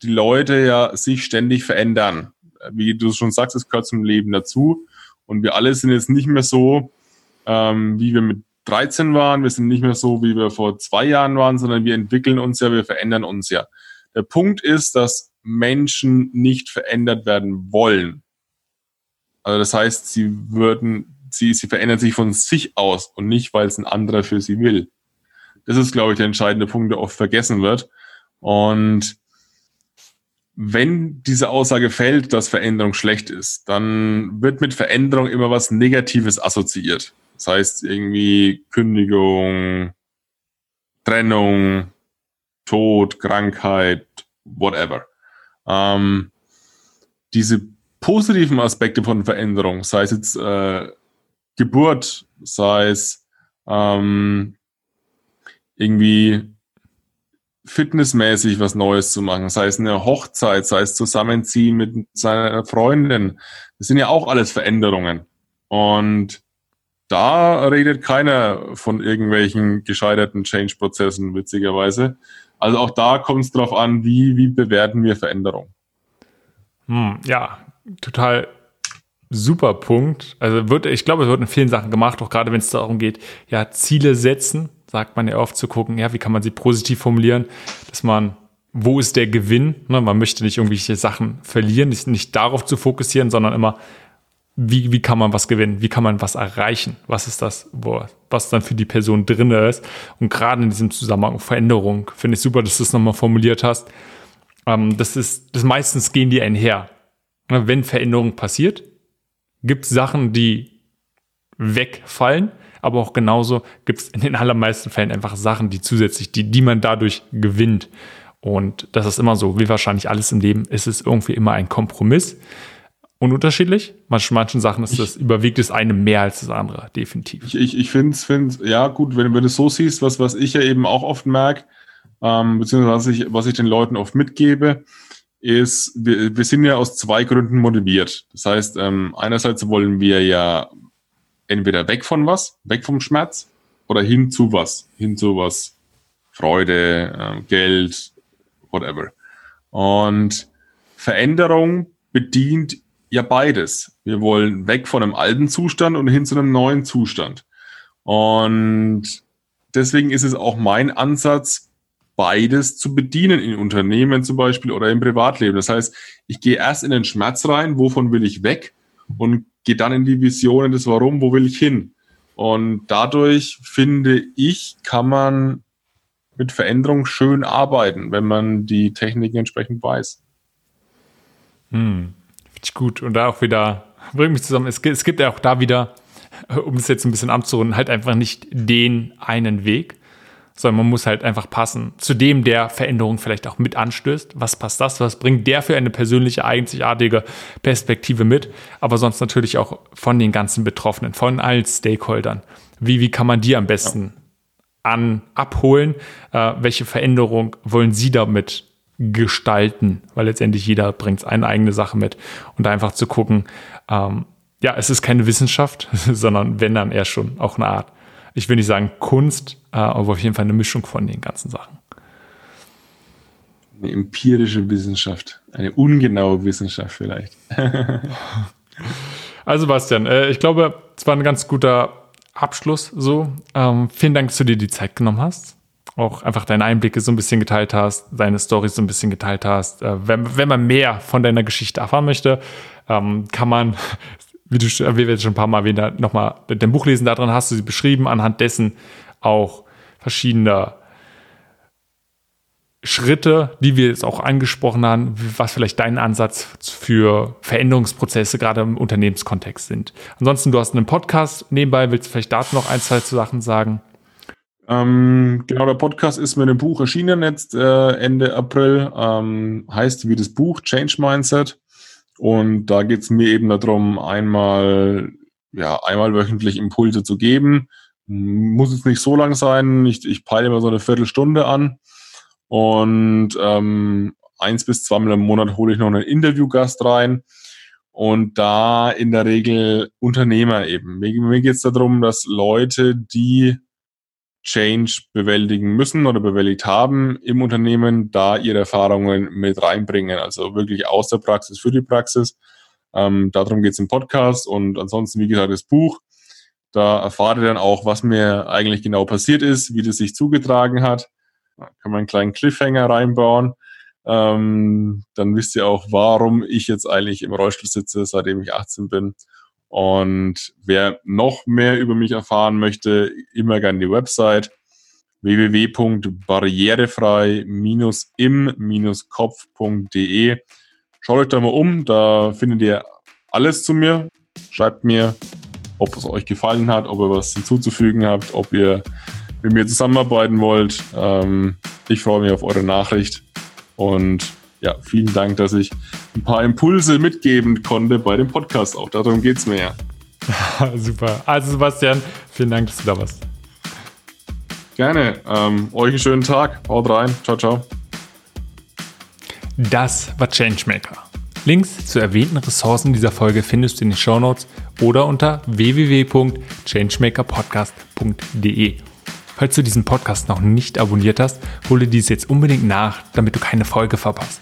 die Leute ja sich ständig verändern. Wie du schon sagst, es gehört zum Leben dazu. Und wir alle sind jetzt nicht mehr so, ähm, wie wir mit 13 waren. Wir sind nicht mehr so, wie wir vor zwei Jahren waren, sondern wir entwickeln uns ja, wir verändern uns ja. Der Punkt ist, dass Menschen nicht verändert werden wollen. Also das heißt, sie würden, sie, sie verändern sich von sich aus und nicht, weil es ein anderer für sie will. Das ist, glaube ich, der entscheidende Punkt, der oft vergessen wird. Und wenn diese Aussage fällt, dass Veränderung schlecht ist, dann wird mit Veränderung immer was Negatives assoziiert. Das heißt irgendwie Kündigung, Trennung, Tod, Krankheit, whatever. Ähm, diese positiven Aspekte von Veränderung, sei es jetzt äh, Geburt, sei es ähm, irgendwie fitnessmäßig was Neues zu machen, sei es eine Hochzeit, sei es Zusammenziehen mit seiner Freundin. Das sind ja auch alles Veränderungen. Und da redet keiner von irgendwelchen gescheiterten Change-Prozessen, witzigerweise. Also auch da kommt es darauf an, wie, wie bewerten wir Veränderung. Hm, ja, total super Punkt. Also wird, ich glaube, es wird in vielen Sachen gemacht, auch gerade wenn es darum geht, ja, Ziele setzen sagt man ja oft zu gucken, ja, wie kann man sie positiv formulieren, dass man, wo ist der Gewinn? Ne, man möchte nicht irgendwelche Sachen verlieren, nicht, nicht darauf zu fokussieren, sondern immer, wie, wie kann man was gewinnen? Wie kann man was erreichen? Was ist das, wo, was dann für die Person drin ist? Und gerade in diesem Zusammenhang Veränderung finde ich super, dass du es nochmal formuliert hast. Ähm, das ist, das meistens gehen die einher. Ne, wenn Veränderung passiert, gibt es Sachen, die wegfallen aber auch genauso gibt es in den allermeisten Fällen einfach Sachen, die zusätzlich, die, die man dadurch gewinnt. Und das ist immer so, wie wahrscheinlich alles im Leben, ist es irgendwie immer ein Kompromiss. Und unterschiedlich. Manchen, manchen Sachen ist das, überwiegt das eine mehr als das andere, definitiv. Ich, ich, ich finde es, find, ja gut, wenn, wenn du es so siehst, was, was ich ja eben auch oft merke, ähm, beziehungsweise was ich, was ich den Leuten oft mitgebe, ist, wir, wir sind ja aus zwei Gründen motiviert. Das heißt, ähm, einerseits wollen wir ja entweder weg von was, weg vom Schmerz oder hin zu was, hin zu was, Freude, äh, Geld, whatever. Und Veränderung bedient ja beides. Wir wollen weg von einem alten Zustand und hin zu einem neuen Zustand. Und deswegen ist es auch mein Ansatz, beides zu bedienen in Unternehmen zum Beispiel oder im Privatleben. Das heißt, ich gehe erst in den Schmerz rein, wovon will ich weg und gehe dann in die Visionen des Warum, wo will ich hin. Und dadurch finde ich, kann man mit Veränderung schön arbeiten, wenn man die Techniken entsprechend weiß. Hm, finde ich gut. Und da auch wieder, bringt mich zusammen, es gibt, es gibt ja auch da wieder, um es jetzt ein bisschen abzurunden, halt einfach nicht den einen Weg, sondern man muss halt einfach passen zu dem, der Veränderung vielleicht auch mit anstößt. Was passt das? Was bringt der für eine persönliche, einzigartige Perspektive mit? Aber sonst natürlich auch von den ganzen Betroffenen, von allen Stakeholdern. Wie, wie kann man die am besten an, abholen? Äh, welche Veränderung wollen sie damit gestalten? Weil letztendlich jeder bringt eine eigene Sache mit. Und einfach zu gucken, ähm, ja, es ist keine Wissenschaft, sondern wenn dann eher schon auch eine Art ich will nicht sagen Kunst, äh, aber auf jeden Fall eine Mischung von den ganzen Sachen. Eine empirische Wissenschaft, eine ungenaue Wissenschaft vielleicht. also Bastian, äh, ich glaube, es war ein ganz guter Abschluss so. Ähm, vielen Dank, dass du dir die Zeit genommen hast. Auch einfach deine Einblicke so ein bisschen geteilt hast, deine Storys so ein bisschen geteilt hast. Äh, wenn, wenn man mehr von deiner Geschichte erfahren möchte, ähm, kann man wie du wie wir jetzt schon ein paar Mal erwähnt nochmal dein Buch lesen. Darin hast du sie beschrieben, anhand dessen auch verschiedene Schritte, die wir jetzt auch angesprochen haben, was vielleicht dein Ansatz für Veränderungsprozesse gerade im Unternehmenskontext sind. Ansonsten, du hast einen Podcast nebenbei, willst du vielleicht dazu noch ein, zwei Sachen sagen? Ähm, genau, der Podcast ist mit dem Buch erschienen jetzt äh, Ende April. Ähm, heißt wie das Buch Change Mindset. Und da geht es mir eben darum, einmal, ja, einmal wöchentlich Impulse zu geben. Muss es nicht so lang sein. Ich, ich peile immer so eine Viertelstunde an und ähm, eins bis zweimal im Monat hole ich noch einen Interviewgast rein. Und da in der Regel Unternehmer eben. Mir, mir geht es darum, dass Leute, die Change bewältigen müssen oder bewältigt haben im Unternehmen, da ihre Erfahrungen mit reinbringen. Also wirklich aus der Praxis für die Praxis. Ähm, darum geht es im Podcast und ansonsten, wie gesagt, das Buch. Da erfahrt ihr dann auch, was mir eigentlich genau passiert ist, wie das sich zugetragen hat. Da kann man einen kleinen Cliffhanger reinbauen. Ähm, dann wisst ihr auch, warum ich jetzt eigentlich im Rollstuhl sitze, seitdem ich 18 bin. Und wer noch mehr über mich erfahren möchte, immer gerne die Website www.barrierefrei-im-kopf.de. Schaut euch da mal um, da findet ihr alles zu mir. Schreibt mir, ob es euch gefallen hat, ob ihr was hinzuzufügen habt, ob ihr mit mir zusammenarbeiten wollt. Ähm, ich freue mich auf eure Nachricht und ja, vielen Dank, dass ich ein paar Impulse mitgeben konnte bei dem Podcast auch. Darum geht es mir ja. Super. Also Sebastian, vielen Dank, dass du da warst. Gerne. Ähm, euch einen schönen Tag. Haut rein. Ciao, ciao. Das war Changemaker. Links zu erwähnten Ressourcen dieser Folge findest du in den Shownotes oder unter www.changemakerpodcast.de. Falls du diesen Podcast noch nicht abonniert hast, hole dies jetzt unbedingt nach, damit du keine Folge verpasst.